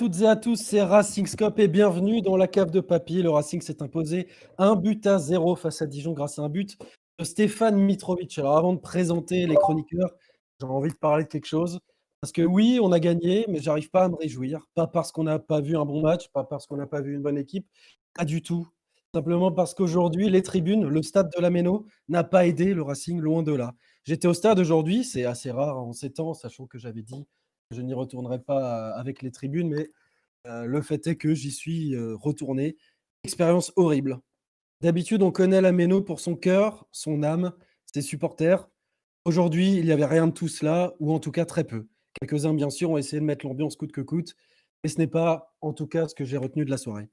toutes et à tous, c'est Racing Scope et bienvenue dans la cave de papy. Le Racing s'est imposé un but à zéro face à Dijon grâce à un but de Stéphane Mitrovic. Alors avant de présenter les chroniqueurs, j'ai envie de parler de quelque chose. Parce que oui, on a gagné, mais j'arrive pas à me réjouir. Pas parce qu'on n'a pas vu un bon match, pas parce qu'on n'a pas vu une bonne équipe, pas du tout. Simplement parce qu'aujourd'hui, les tribunes, le stade de la Méno n'a pas aidé le Racing, loin de là. J'étais au stade aujourd'hui, c'est assez rare en ces temps, sachant que j'avais dit je n'y retournerai pas avec les tribunes, mais le fait est que j'y suis retourné. Expérience horrible. D'habitude, on connaît la Méno pour son cœur, son âme, ses supporters. Aujourd'hui, il n'y avait rien de tout cela, ou en tout cas très peu. Quelques-uns, bien sûr, ont essayé de mettre l'ambiance coûte que coûte, mais ce n'est pas, en tout cas, ce que j'ai retenu de la soirée.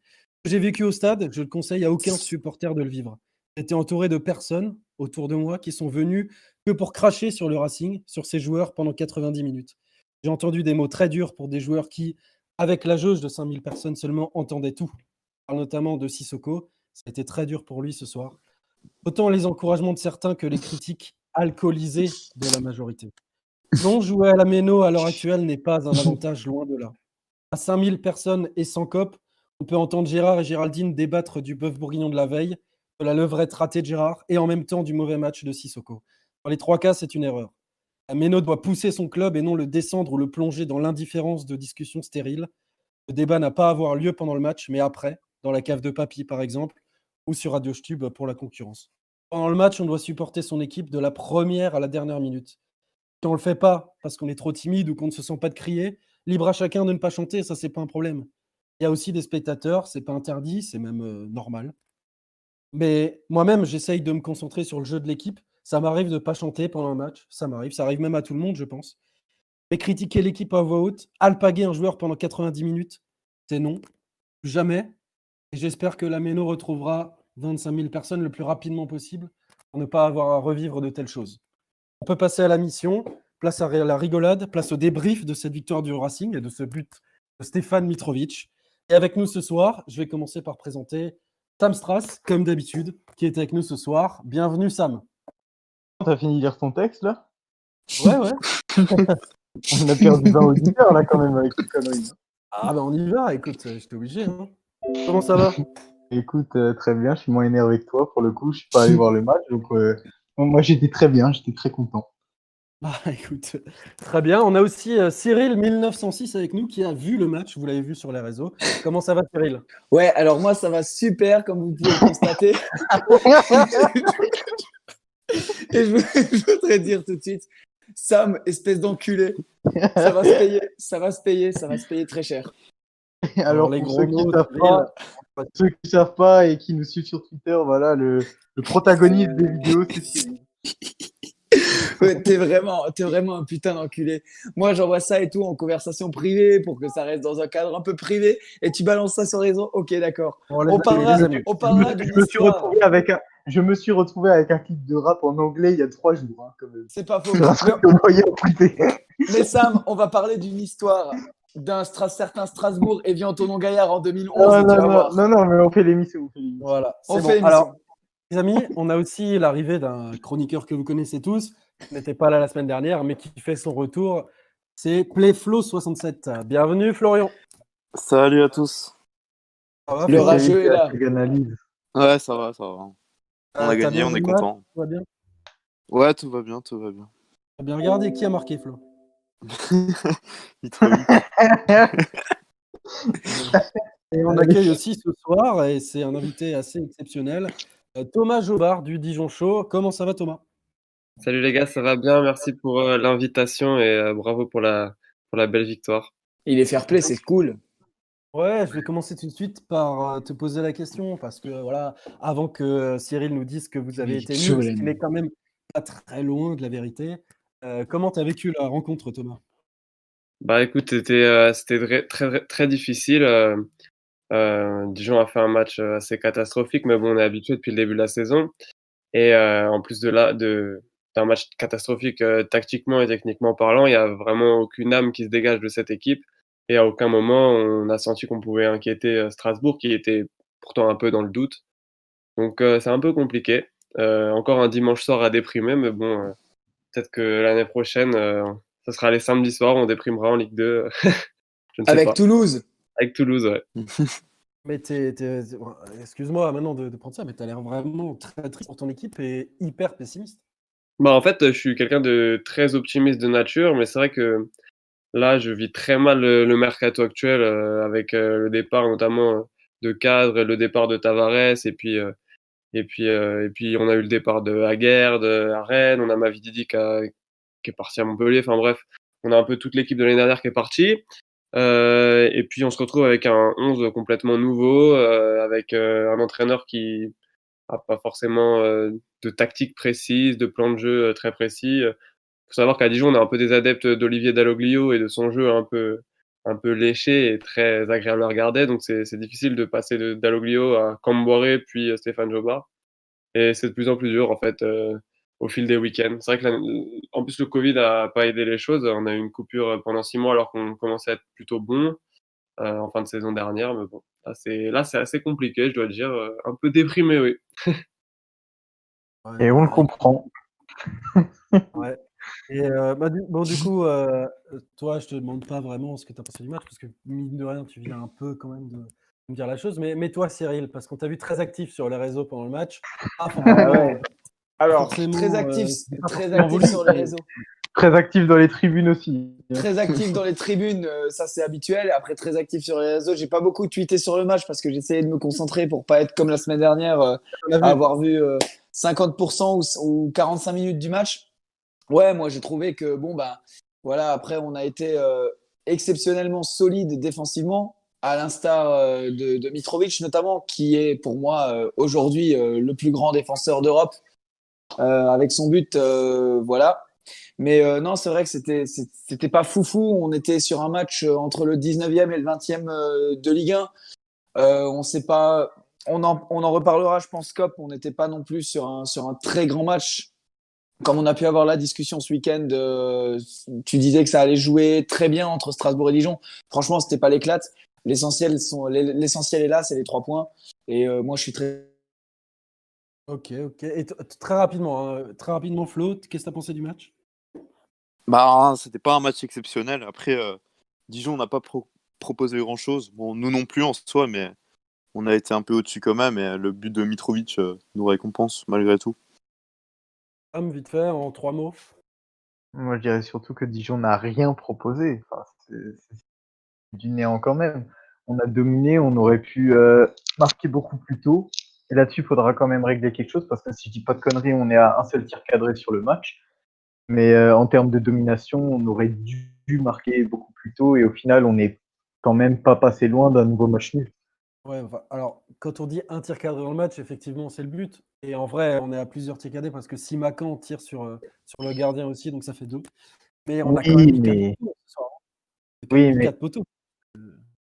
J'ai vécu au stade, je le conseille à aucun supporter de le vivre. J'étais entouré de personnes autour de moi qui sont venues que pour cracher sur le Racing, sur ses joueurs pendant 90 minutes. J'ai entendu des mots très durs pour des joueurs qui, avec la jauge de 5000 personnes seulement, entendaient tout. Je parle notamment de Sissoko. Ça a été très dur pour lui ce soir. Autant les encouragements de certains que les critiques alcoolisées de la majorité. Non, jouer à la Méno à l'heure actuelle n'est pas un avantage, loin de là. À 5000 personnes et sans cop, on peut entendre Gérard et Géraldine débattre du bœuf bourguignon de la veille, de la levrette ratée de Gérard et en même temps du mauvais match de Sissoko. Dans les trois cas, c'est une erreur. Méno doit pousser son club et non le descendre ou le plonger dans l'indifférence de discussions stériles. Le débat n'a pas à avoir lieu pendant le match, mais après, dans la cave de papy par exemple, ou sur Radio Stube pour la concurrence. Pendant le match, on doit supporter son équipe de la première à la dernière minute. Si on ne le fait pas parce qu'on est trop timide ou qu'on ne se sent pas de crier, libre à chacun de ne pas chanter, ça c'est pas un problème. Il y a aussi des spectateurs, c'est pas interdit, c'est même euh, normal. Mais moi-même, j'essaye de me concentrer sur le jeu de l'équipe ça m'arrive de ne pas chanter pendant un match, ça m'arrive, ça arrive même à tout le monde, je pense. Mais critiquer l'équipe à voix haute, alpaguer un joueur pendant 90 minutes, c'est non, jamais. Et j'espère que la Méno retrouvera 25 000 personnes le plus rapidement possible pour ne pas avoir à revivre de telles choses. On peut passer à la mission, place à la rigolade, place au débrief de cette victoire du Racing et de ce but de Stéphane Mitrovic. Et avec nous ce soir, je vais commencer par présenter Sam Strass, comme d'habitude, qui est avec nous ce soir. Bienvenue Sam. T'as fini de lire ton texte là? Ouais, ouais. on a perdu 20 auditeurs là quand même avec ces conneries. Ah bah on y va, écoute, euh, j'étais obligé. Hein. Comment ça va? Écoute, euh, très bien, je suis moins énervé que toi pour le coup, je suis pas allé voir le match, donc euh, moi j'étais très bien, j'étais très content. Bah écoute, très bien. On a aussi Cyril 1906 avec nous qui a vu le match, vous l'avez vu sur les réseaux. Comment ça va Cyril? Ouais, alors moi ça va super comme vous pouvez le constater. Et je, voudrais dire tout de suite, Sam, espèce d'enculé, ça va se payer, ça va se payer, ça va se payer très cher. Alors, les gros ceux, qui savent pas, ceux qui savent pas et qui nous suivent sur Twitter, voilà, le, le protagoniste des vidéos, c'est Cyril. t'es vraiment, es vraiment un putain d'enculé. Moi, j'envoie ça et tout en conversation privée pour que ça reste dans un cadre un peu privé et tu balances ça sur les réseau. Ok, d'accord. on, parlera, on parlera je, me suis retrouvé avec un, je me suis retrouvé avec un clip de rap en anglais il y a trois jours. Hein, C'est pas faux. Mais Sam, on va parler d'une histoire d'un certain Strasbourg et Antonin Gaillard en 2011. Non, non, non, non, mais on fait l'émission. Voilà. On fait l'émission. Les amis, on a aussi l'arrivée d'un chroniqueur que vous connaissez tous, qui n'était pas là la semaine dernière, mais qui fait son retour. C'est Playflow67. Bienvenue, Florian. Salut à tous. le rageux est là. Ouais, ça va, ça va. On a gagné, on est content. Tout va bien Ouais, tout va bien, tout va bien. T'as bien regardé qui a marqué, Flo? Il Et on accueille aussi ce soir, et c'est un invité assez exceptionnel, euh, Thomas Jobard du Dijon Show. Comment ça va Thomas? Salut les gars, ça va bien, merci pour euh, l'invitation et euh, bravo pour la, pour la belle victoire. Il est fair play, c'est cool. Ouais, je vais commencer tout de suite par te poser la question parce que voilà, avant que Cyril nous dise que vous avez été nul, ce qui quand même pas très loin de la vérité. comment tu as vécu la rencontre, Thomas? Bah écoute, c'était très, très, très difficile. Dijon a fait un match assez catastrophique, mais bon, on est habitué depuis le début de la saison. Et en plus de là, de, d'un match catastrophique tactiquement et techniquement parlant, il n'y a vraiment aucune âme qui se dégage de cette équipe. Et à aucun moment, on a senti qu'on pouvait inquiéter Strasbourg, qui était pourtant un peu dans le doute. Donc c'est un peu compliqué. encore un dimanche soir à déprimer, mais bon, peut-être que l'année prochaine, ce sera les samedis soirs, on déprimera en Ligue 2. Avec Toulouse Avec Toulouse, ouais. mais excuse-moi maintenant de, prendre ça, mais tu as l'air vraiment très triste pour ton équipe et hyper pessimiste. Bah, en fait, je suis quelqu'un de très optimiste de nature, mais c'est vrai que là, je vis très mal le, mercato actuel euh, avec euh, le départ notamment de cadre, le départ de Tavares, et puis, euh, et puis, et puis on a eu le départ de Aguerd à Rennes, on a Mavididi qui est parti à Montpellier, enfin bref, on a un peu toute l'équipe de l'année dernière qui est partie. et puis on se retrouve avec un 11 complètement nouveau, avec un entraîneur qui n'a pas forcément de tactique précise, de plan de jeu très précis. Il faut savoir qu'à Dijon, on est un peu des adeptes d'Olivier Dalloglio et de son jeu un peu, un peu léché et très agréable à regarder. Donc c'est difficile de passer de Dalloglio à Camboire puis Stéphane Jobard. Et c'est de plus en plus dur en fait au fil des week-ends. C'est vrai que en plus le Covid n'a pas aidé les choses. On a eu une coupure pendant six mois alors qu'on commençait à être plutôt bon euh, en fin de saison dernière. Mais bon, là c'est assez compliqué, je dois dire. un peu déprimé, oui. Et on le comprend. ouais. Et euh, bah, du, bon, du coup, euh, toi, je te demande pas vraiment ce que tu as pensé du match, parce que mine de rien, tu viens un peu quand même de me dire la chose. Mais, mais toi, Cyril, parce qu'on t'a vu très actif sur les réseaux pendant le match. Ah, ah ouais. Alors, très actif, euh, très actif sur les réseaux. Très actif dans les tribunes aussi. Très actif dans les tribunes, ça c'est habituel. Après, très actif sur les réseaux. J'ai pas beaucoup tweeté sur le match parce que j'essayais de me concentrer pour pas être comme la semaine dernière, avoir vu 50% ou, 45 minutes du match. Ouais, moi j'ai trouvé que bon bah voilà. Après, on a été euh, exceptionnellement solide défensivement, à l'instar euh, de, Mitrovic notamment, qui est pour moi euh, aujourd'hui le plus grand défenseur d'Europe avec son but. voilà. Mais non, c'est vrai que c'était c'était pas foufou. On était sur un match entre le 19e et le 20e de Ligue 1. on sait pas on en, reparlera, je pense, Cop. On n'était pas non plus sur un, sur un très grand match. Comme on a pu avoir la discussion ce week-end, euh, tu disais que ça allait jouer très bien entre Strasbourg et Dijon. Franchement, c'était pas l'éclate. L'essentiel l'essentiel est là, c'est les trois points. Et euh, moi, je suis très. Ok, ok. Et très rapidement, hein, très rapidement, Flo, qu'est-ce que tu as pensé du match? Bah, c'était pas un match exceptionnel. Après, euh, Dijon n'a pas proposé grand-chose. Bon, nous non plus en soi, mais on a été un peu au-dessus quand même, et le but de Mitrovic euh, nous récompense malgré tout. Vite fait, en trois mots. Moi, je dirais surtout que Dijon n'a rien proposé. c'est du néant quand même. On a dominé, on aurait pu euh, marquer beaucoup plus tôt. Et là-dessus, il faudra quand même régler quelque chose parce que si je dis pas de conneries, on est à un seul tir cadré sur le match. Mais euh, en termes de domination, on aurait dû marquer beaucoup plus tôt et au final, on n'est quand même pas passé loin d'un nouveau match nul. Ouais, alors, quand on dit un tir cadré dans le match, effectivement, c'est le but. Et en vrai, on est à plusieurs tirs cadrés parce que si Macan tire sur, euh, sur le gardien aussi, donc ça fait deux. Mais on a quand même mais... poteaux ce soir. Hein. Oui, mais...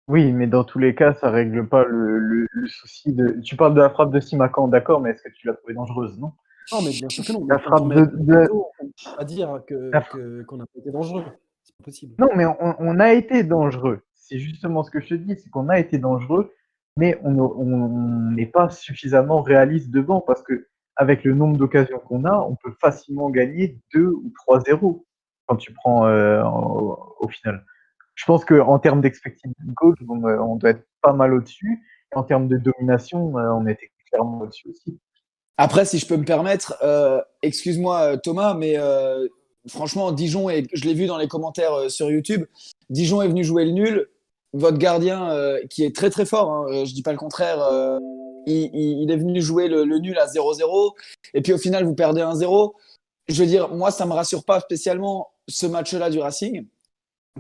Oui, mais dans tous les cas, ça règle pas le, souci de. Tu parles de la frappe de Simacan, d'accord, mais est-ce que tu l'as trouvée dangereuse, non? Non, mais bien sûr que non. La frappe de. on peut pas dire qu'on n'a pas été dangereux. C'est pas possible. Non, mais on, on a été dangereux. C'est justement ce que je te dis, c'est qu'on a été dangereux mais on n'est pas suffisamment réaliste devant parce que avec le nombre d'occasions qu'on a, on peut facilement gagner 2 ou 3-0 quand tu prends euh, au, final. Je pense qu'en termes d'expected goals, euh, on, doit être pas mal au-dessus. En termes de domination, euh, on était clairement au-dessus aussi. Après, si je peux me permettre, excuse-moi Thomas, mais franchement, Dijon, je l'ai vu dans les commentaires sur YouTube, Dijon est venu jouer le nul votre gardien, euh, qui est très très fort, hein, euh, je dis pas le contraire, euh, il, il, est venu jouer le, le nul à 0-0, et puis au final, vous perdez 1-0. Je veux dire, moi, ça me rassure pas spécialement ce match-là du Racing.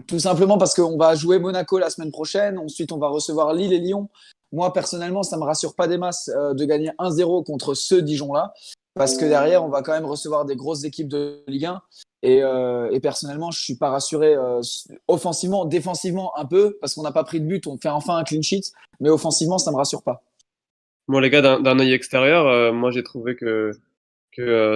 Tout simplement parce qu'on va jouer Monaco la semaine prochaine, ensuite on va recevoir Lille et Lyon. Moi, personnellement, ça me rassure pas des masses de gagner 1-0 contre ce Dijon-là, parce que derrière, on va quand même recevoir des grosses équipes de Ligue 1. Et, euh, et, personnellement, je suis pas rassuré euh, offensivement, défensivement un peu, parce qu'on n'a pas pris de but, on fait enfin un clean sheet, mais offensivement, ça me rassure pas. Bon, les gars, d'un œil extérieur, euh, moi j'ai trouvé que,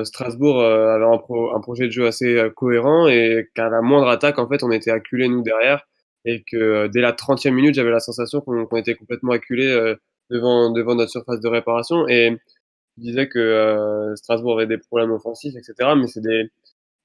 Strasbourg avait un, pro, un, projet de jeu assez cohérent et qu'à la moindre attaque, en fait, on était acculés nous derrière et que dès la 30e minute, j'avais la sensation qu'on qu était complètement acculés devant, devant notre surface de réparation. Et je disais que Strasbourg avait des problèmes offensifs, etc. Mais c'est des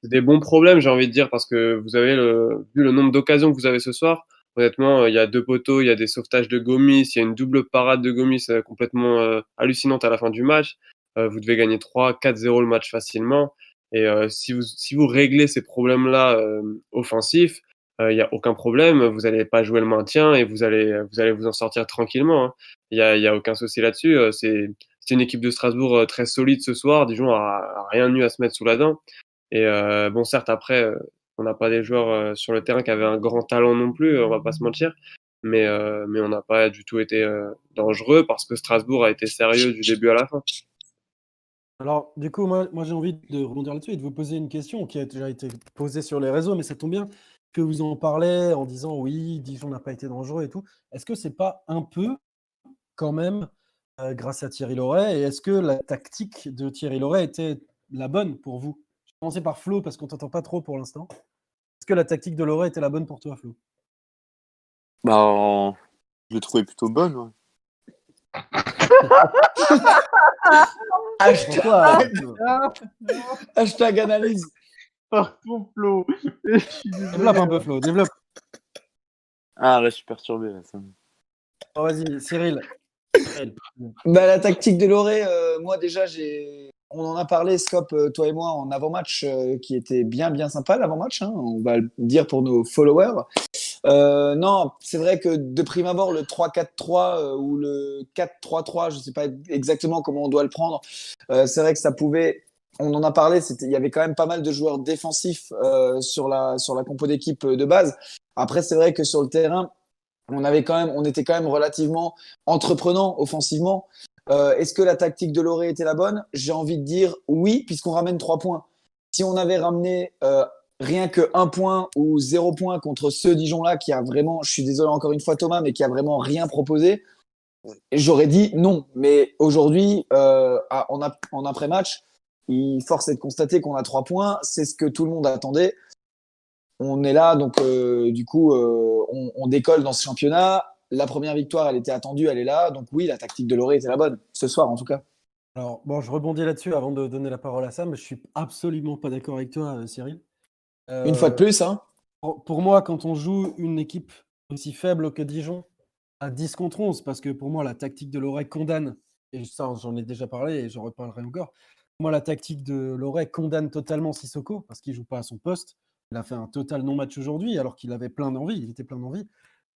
des bons problèmes, j'ai envie de dire, parce que vous avez le, vu le nombre d'occasions que vous avez ce soir. Honnêtement, il y a deux poteaux, il y a des sauvetages de Gomis, il y a une double parade de Gomis euh, complètement euh, hallucinante à la fin du match. Euh, vous devez gagner 3-4-0 le match facilement. Et euh, si, vous, si vous réglez ces problèmes-là euh, offensifs, il n'y a aucun problème. Vous n'allez pas jouer le maintien et vous allez vous, allez vous en sortir tranquillement. Hein. Il n'y a, y a aucun souci là-dessus. C'est une équipe de Strasbourg très solide ce soir. Dijon a, rien eu à se mettre sous la dent. Et euh, bon, certes, après, euh, on n'a pas des joueurs euh, sur le terrain qui avaient un grand talent non plus, on va pas se mentir. Mais, mais on n'a pas du tout été dangereux parce que Strasbourg a été sérieux du début à la fin. Alors, du coup, moi, j'ai envie de rebondir là-dessus et de vous poser une question qui a déjà été posée sur les réseaux, mais ça tombe bien que vous en parlez en disant oui, Dijon n'a pas été dangereux et tout. Est-ce que c'est pas un peu, quand même, euh, grâce à Thierry Loret Et est-ce que la tactique de Thierry Loret était la bonne pour vous? Commencer par Flo parce qu'on t'entend pas trop pour l'instant. Est-ce que la tactique de Loret était la bonne pour toi, Flo? Bah, je l'ai trouvée plutôt bonne. Ouais. hashtag, hashtag analyse. Pardon, Flo. développe un peu, Flo, développe. Ah, là, je suis perturbé. Là, ça... oh, Vas-y, Cyril. Bah, la tactique de Loré, euh, moi déjà, j'ai on en a parlé, Scop, euh, toi et moi, en avant-match, euh, qui était bien, bien sympa, l'avant-match, hein, on va le dire pour nos followers. Non, c'est vrai que de prime abord, le 3-4-3 euh, ou le 4-3-3, je ne sais pas exactement comment on doit le prendre, c'est vrai que ça pouvait, on en a parlé, il y avait quand même pas mal de joueurs défensifs sur, la, sur la compo d'équipe de base. Après, c'est vrai que sur le terrain, on, avait quand même, on était quand même relativement entreprenant offensivement. Euh, Est-ce que la tactique de Loré était la bonne? J'ai envie de dire oui, puisqu'on ramène trois points. Si on avait ramené euh, rien que un point ou zéro point contre ce Dijon-là, qui a vraiment, je suis désolé encore une fois Thomas, mais qui a vraiment rien proposé, j'aurais dit non. Mais aujourd'hui, euh, en, après-match, il force est de constater qu'on a trois points. C'est ce que tout le monde attendait. On est là, donc euh, du coup, euh, on, on décolle dans ce championnat la première victoire, elle était attendue, elle est là. Donc oui, la tactique de Loré était la bonne, ce soir en tout cas. Alors, bon, je rebondis là-dessus avant de donner la parole à Sam. Je suis absolument pas d'accord avec toi, euh, Cyril. Euh, une fois de plus, hein pour, pour, moi, quand on joue une équipe aussi faible que Dijon, à 10 contre 11, parce que pour moi, la tactique de Loré condamne, et ça, j'en ai déjà parlé et j'en reparlerai encore. Pour moi, la tactique de Loré condamne totalement Sissoko, parce qu'il joue pas à son poste. Il a fait un total non-match aujourd'hui, alors qu'il avait plein d'envie, il était plein d'envie.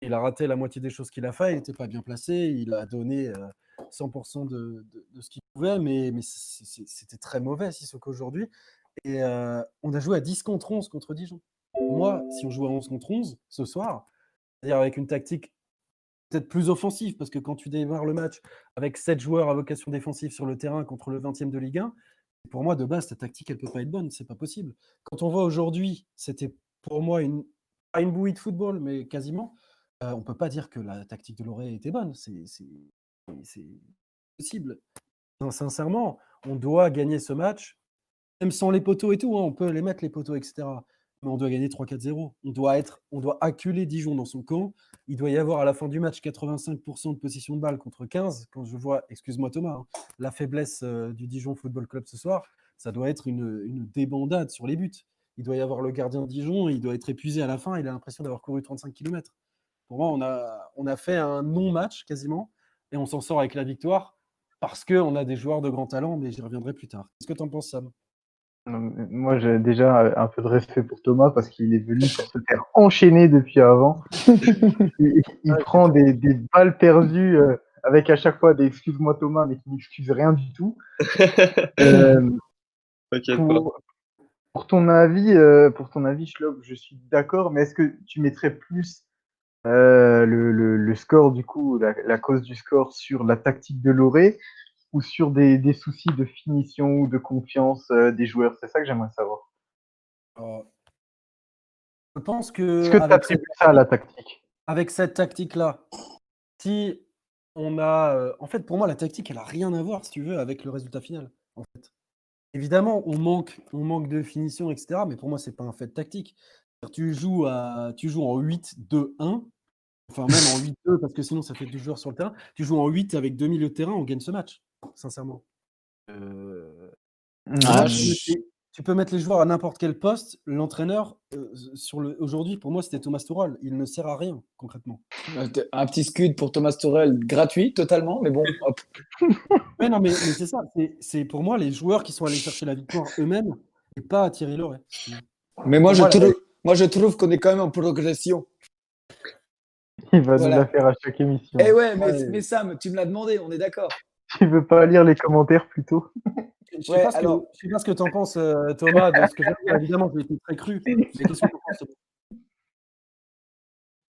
Il a raté la moitié des choses qu'il a fait, il n'était pas bien placé, il a donné euh, 100% de, de, ce qu'il pouvait, mais, c'était très mauvais Sissoko aujourd'hui. Et euh, on a joué à 10 contre 11 contre Dijon. Moi, si on joue à 11 contre 11 ce soir, c'est-à-dire avec une tactique peut-être plus offensive, parce que quand tu démarres le match avec 7 joueurs à vocation défensive sur le terrain contre le 20e de Ligue 1, pour moi, de base, ta tactique, elle peut pas être bonne, c'est pas possible. Quand on voit aujourd'hui, c'était pour moi une, pas une bouillie de football, mais quasiment, euh, on ne peut pas dire que la tactique de Loré était bonne. C'est possible. Sincèrement, on doit gagner ce match, même sans les poteaux et tout. Hein, on peut les mettre, les poteaux, etc. Mais on doit gagner 3-4-0. On doit être, on doit acculer Dijon dans son camp. Il doit y avoir à la fin du match 85% de possession de balle contre 15. Quand je vois, excuse-moi Thomas, hein, la faiblesse euh, du Dijon Football Club ce soir, ça doit être une, débandade sur les buts. Il doit y avoir le gardien Dijon, il doit être épuisé à la fin. Il a l'impression d'avoir couru 35 km. Pour moi, on a, on a fait un non-match quasiment et on s'en sort avec la victoire parce qu'on a des joueurs de grand talent, mais j'y reviendrai plus tard. Qu'est-ce que tu en penses, Sam? Moi, j'ai déjà un peu de respect pour Thomas parce qu'il est venu pour se faire enchaîner depuis avant. il, il prend des, des, balles perdues euh, avec à chaque fois des excuse-moi Thomas, mais qui n'excuse rien du tout. euh, pour, pour, ton avis, euh, pour ton avis, Schlob, je suis d'accord, mais est-ce que tu mettrais plus le, le, le, score du coup, la, la, cause du score sur la tactique de Loré ou sur des, des, soucis de finition ou de confiance euh, des joueurs C'est ça que j'aimerais savoir. Alors, je pense que. Est-ce que tu attribues ça à la tactique? Avec cette tactique-là, si on a. Euh, en fait, pour moi, la tactique, elle n'a rien à voir, si tu veux, avec le résultat final. En fait. Évidemment, on manque, on manque de finition, etc. Mais pour moi, c'est pas un fait tactique. Tu joues, à, tu joues en 8-2-1, enfin même en 8-2, parce que sinon ça fait deux joueurs sur le terrain. Tu joues en 8 avec deux milieux de terrain, on gagne ce match sincèrement. Euh... Ah, je... Tu peux mettre les joueurs à n'importe quel poste. L'entraîneur, euh, sur le aujourd'hui, pour moi, c'était Thomas Tourelle. Il ne sert à rien concrètement. Un petit scud pour Thomas Tourelle, gratuit totalement, mais bon. Hop. mais non, mais, mais c'est ça. C'est pour moi les joueurs qui sont allés chercher la victoire eux-mêmes et pas Thierry Loret. Mais moi, je, moi, trouve, moi, je trouve qu'on est quand même en progression. Il va voilà. nous la faire à chaque émission. Eh ouais, mais, ouais. mais Sam, tu me l'as demandé, on est d'accord. Tu veux pas lire les commentaires plutôt Je ne sais, ouais, alors... sais, pas ce que tu en penses, euh, Thomas, de ce que j'ai Évidemment, j'ai été très cru. Mais qu'est-ce que tu penses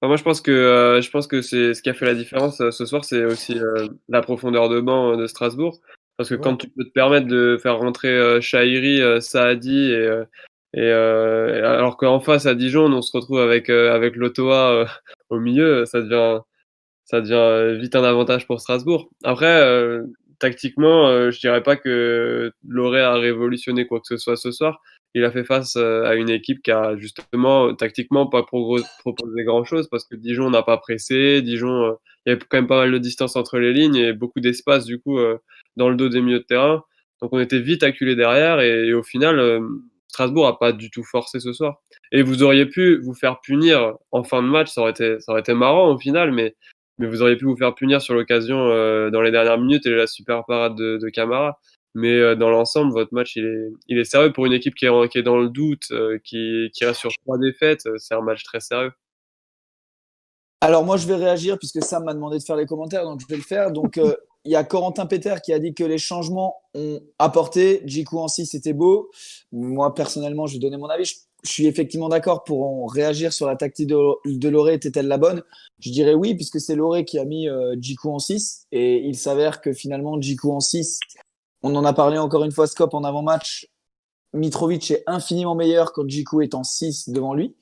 enfin, Moi, je pense que, euh, je pense que c'est ce qui a fait la différence euh, ce soir, c'est aussi euh, la profondeur de banc de Strasbourg. Parce que ouais. quand tu peux te permettre de faire rentrer euh, Chahiri, Saadi, et, et alors qu'en face à Dijon, on se retrouve avec, avec l'Otoa au milieu, ça devient ça devient vite un avantage pour Strasbourg. Après, euh, tactiquement, euh, je dirais pas que Loré a révolutionné quoi que ce soit ce soir. Il a fait face euh, à une équipe qui a justement tactiquement pas proposé grand chose parce que Dijon n'a pas pressé. Dijon, il y avait quand même pas mal de distance entre les lignes et beaucoup d'espace du coup dans le dos des milieux de terrain. Donc on était vite acculé derrière et, et au final, Strasbourg a pas du tout forcé ce soir. Et vous auriez pu vous faire punir en fin de match, ça aurait été, ça aurait été marrant au final, mais mais vous auriez pu vous faire punir sur l'occasion euh, dans les dernières minutes et la super parade de, de Camara. Mais euh, dans l'ensemble, votre match, il est, il est sérieux pour une équipe qui est, qui est dans le doute, euh, qui, qui reste sur trois défaites. C'est un match très sérieux. Alors moi, je vais réagir puisque Sam m'a demandé de faire les commentaires, donc je vais le faire. Donc il y a Corentin Peter qui a dit que les changements ont apporté. Jiku en 6, c'était beau. Moi, personnellement, je vais donner mon avis. Je, je suis effectivement d'accord pour réagir sur la tactique de, de Loré. Était-elle la bonne? Je dirais oui, puisque c'est Loré qui a mis euh, Jiku en 6. Et il s'avère que finalement, Jiku en 6, on en a parlé encore une fois, Scope en avant-match. Mitrovic est infiniment meilleur quand Jiku est en 6 devant lui.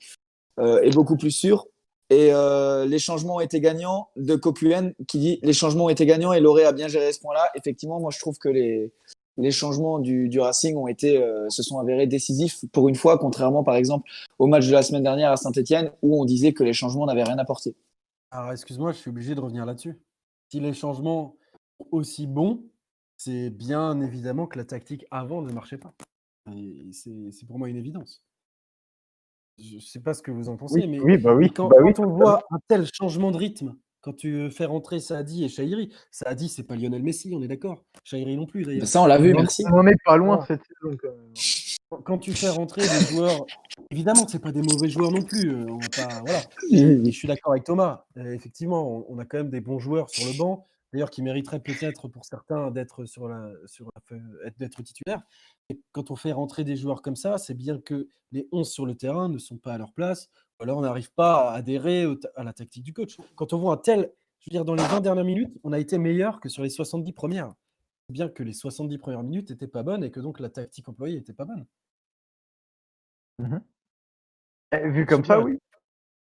Euh, et beaucoup plus sûr. Et euh, les changements été gagnants de Kokuen qui dit les changements été gagnants et Loré a bien géré ce point-là. Effectivement, moi je trouve que les, les changements du, du Racing ont été, euh, se sont avérés décisifs pour une fois, contrairement par exemple au match de la semaine dernière à Saint-Etienne où on disait que les changements n'avaient rien apporté. Alors excuse-moi, je suis obligé de revenir là-dessus. Si les changements sont aussi bons, c'est bien évidemment que la tactique avant ne marchait pas. C'est pour moi une évidence je ne sais pas ce que vous en pensez, oui, mais oui, bah oui, quand, bah on voit un tel changement de rythme, quand tu fais rentrer Saadi et Chahiri, Saadi, c'est pas Lionel Messi, on est d'accord. Chahiri non plus, d'ailleurs. Ça, on l'a vu, merci. On n'en est pas loin cette saison. Quand, même. quand tu fais rentrer des joueurs, évidemment, c'est pas des mauvais joueurs non plus. On va pas, voilà. Et je suis d'accord avec Thomas. Euh, effectivement, on a quand même des bons joueurs sur le banc d'ailleurs qui mériterait peut-être pour certains d'être sur la, sur d'être titulaire. Et quand on fait rentrer des joueurs comme ça, c'est bien que les 11 sur le terrain ne sont pas à leur place, ou alors on n'arrive pas à adhérer à la tactique du coach. Quand on voit un tel, je veux dire, dans les 20 dernières minutes, on a été meilleur que sur les 70 premières. Bien que les 70 premières minutes n'étaient pas bonnes et que donc la tactique employée n'était pas bonne. Mmh Vu comme ça, oui.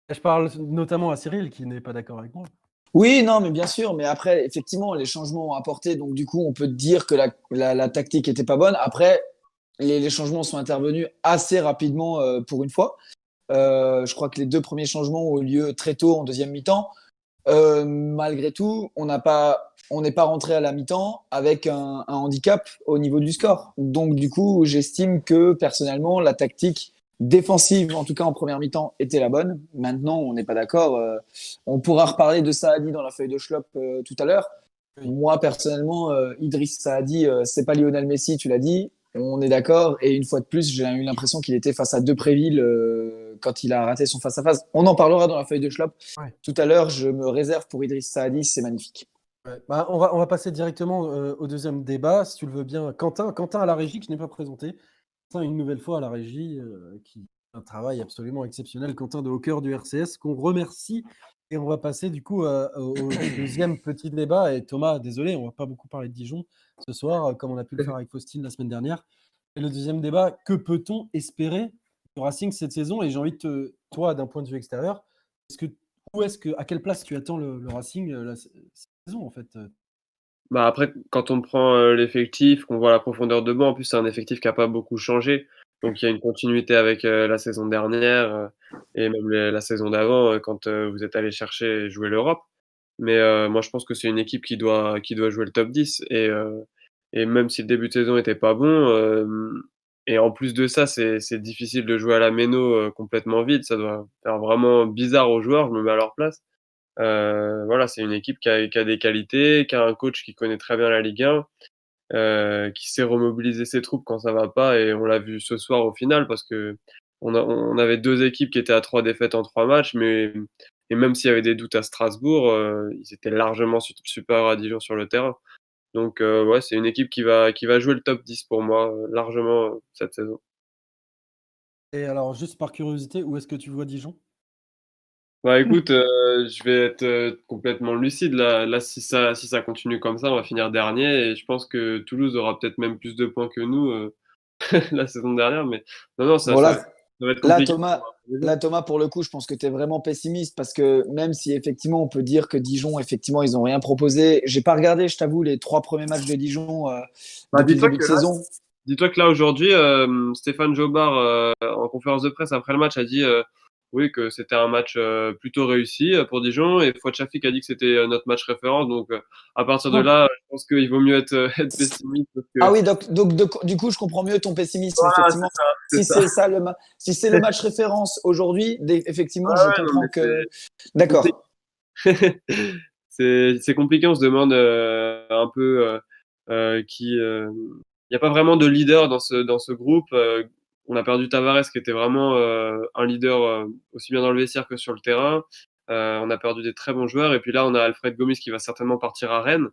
Je parle notamment à Cyril qui n'est pas d'accord avec moi. Oui, non, mais bien sûr. Mais après, effectivement, les changements ont apporté. Donc, du coup, on peut dire que la, la, tactique était pas bonne. Après, les, les, changements sont intervenus assez rapidement euh, pour une fois. Euh, je crois que les deux premiers changements ont eu lieu très tôt en deuxième mi-temps. Euh, malgré tout, on n'a pas, on n'est pas rentré à la mi-temps avec un, handicap au niveau du score. Donc, du coup, j'estime que personnellement, la tactique défensive, en tout cas en première mi-temps, était la bonne. Maintenant, on n'est pas d'accord. Euh, on pourra reparler de Saadi dans la feuille de Schlop euh, tout à l'heure. Moi, personnellement, euh, Idriss Saadi, c'est pas Lionel Messi, tu l'as dit. on est d'accord. Et une fois de plus, j'ai eu l'impression qu'il était face à deux Préville euh, quand il a raté son face-à-face. On en parlera dans la feuille de Schlop. Tout à l'heure, je me réserve pour Idriss Saadi, c'est magnifique. Bah, on, va, on va passer directement euh, au deuxième débat, si tu le veux bien. Quentin, Quentin à la régie, que je n'ai pas présenté. Une nouvelle fois à la régie, euh, qui fait un travail absolument exceptionnel. Quentin de Hawker du RCS, qu'on remercie. Et on va passer du coup au deuxième petit débat. Et Thomas, désolé, on va pas beaucoup parler de Dijon ce soir, comme on a pu le faire avec Faustine la semaine dernière. Et le deuxième débat, que peut-on espérer du Racing cette saison? Et j'ai envie de toi, d'un point de vue extérieur, est-ce que, où est-ce que, à quelle place tu attends le, Racing euh, cette saison en fait euh? Bah après, quand on prend euh, l'effectif, qu'on voit la profondeur de banc, en plus c'est un effectif qui n'a pas beaucoup changé. Donc il y a une continuité avec la saison dernière et même la saison d'avant quand vous êtes allé chercher et jouer l'Europe. Mais moi je pense que c'est une équipe qui doit, qui doit jouer le top 10. Et et même si le début de saison était pas bon, euh, et en plus de ça, c'est difficile de jouer à la méno euh, complètement vide. Ça doit faire vraiment bizarre aux joueurs. Je me mets à leur place. Euh, voilà, c'est une équipe qui a, des qualités, qui a un coach qui connaît très bien la Ligue 1, euh, qui sait remobiliser ses troupes quand ça va pas. Et on l'a vu ce soir au final parce que on, avait deux équipes qui étaient à trois défaites en trois matchs, mais et même s'il y avait des doutes à Strasbourg, euh, ils étaient largement supérieurs à Dijon sur le terrain. Donc euh, ouais, c'est une équipe qui va, qui va jouer le top 10 pour moi largement cette saison. Et alors, juste par curiosité, où est-ce que tu vois Dijon? Bah écoute, je vais être complètement lucide. Là, là si, ça, si ça continue comme ça, on va finir dernier. Et je pense que Toulouse aura peut-être même plus de points que nous la saison dernière. Mais non, non, ça, ça, Là, Thomas, là, Thomas, pour le coup, je pense que tu es vraiment pessimiste parce que même si effectivement on peut dire que Dijon, effectivement, ils n'ont rien proposé. J'ai pas regardé, je t'avoue, les trois premiers matchs de Dijon euh, bah, depuis le début de saison. Dis-toi que là, aujourd'hui, euh, Stéphane Jobard, euh, en conférence de presse après le match, a dit oui, que c'était un match euh, plutôt réussi euh, pour Dijon. Et Fouad Chafik a dit que c'était euh, notre match référence. Donc, à partir de là, je pense qu'il vaut mieux être, être pessimiste. Ah oui, donc, donc, du coup, je comprends mieux ton pessimisme. effectivement. si c'est ça. le, si c'est le match référence aujourd'hui, effectivement, je comprends que. D'accord. c'est compliqué. On se demande un peu qui. Il n'y a pas vraiment de leader dans ce, dans ce groupe on a perdu Tavares qui était vraiment euh, un leader euh, aussi bien dans le vestiaire que sur le terrain. Euh, on a perdu des très bons joueurs et puis là on a Alfred Gomis qui va certainement partir à Rennes.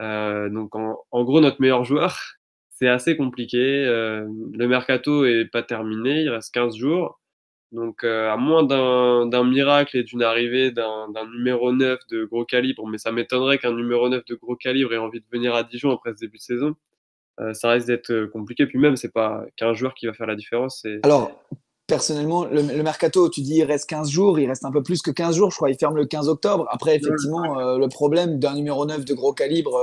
donc en, gros notre meilleur joueur, c'est assez compliqué. le mercato est pas terminé, il reste 15 jours. Donc à moins d'un miracle et d'une arrivée d'un numéro 9 de gros calibre, mais ça m'étonnerait qu'un numéro 9 de gros calibre ait envie de venir à Dijon après ce début de saison. Euh, ça risque d'être euh, compliqué. Puis même, c'est pas qu'un joueur qui va faire la différence. Alors, personnellement, le, mercato, tu dis il reste 15 jours, il reste un peu plus que 15 jours, je crois, il ferme le 15 octobre. Après, effectivement, euh, le problème d'un numéro 9 de gros calibre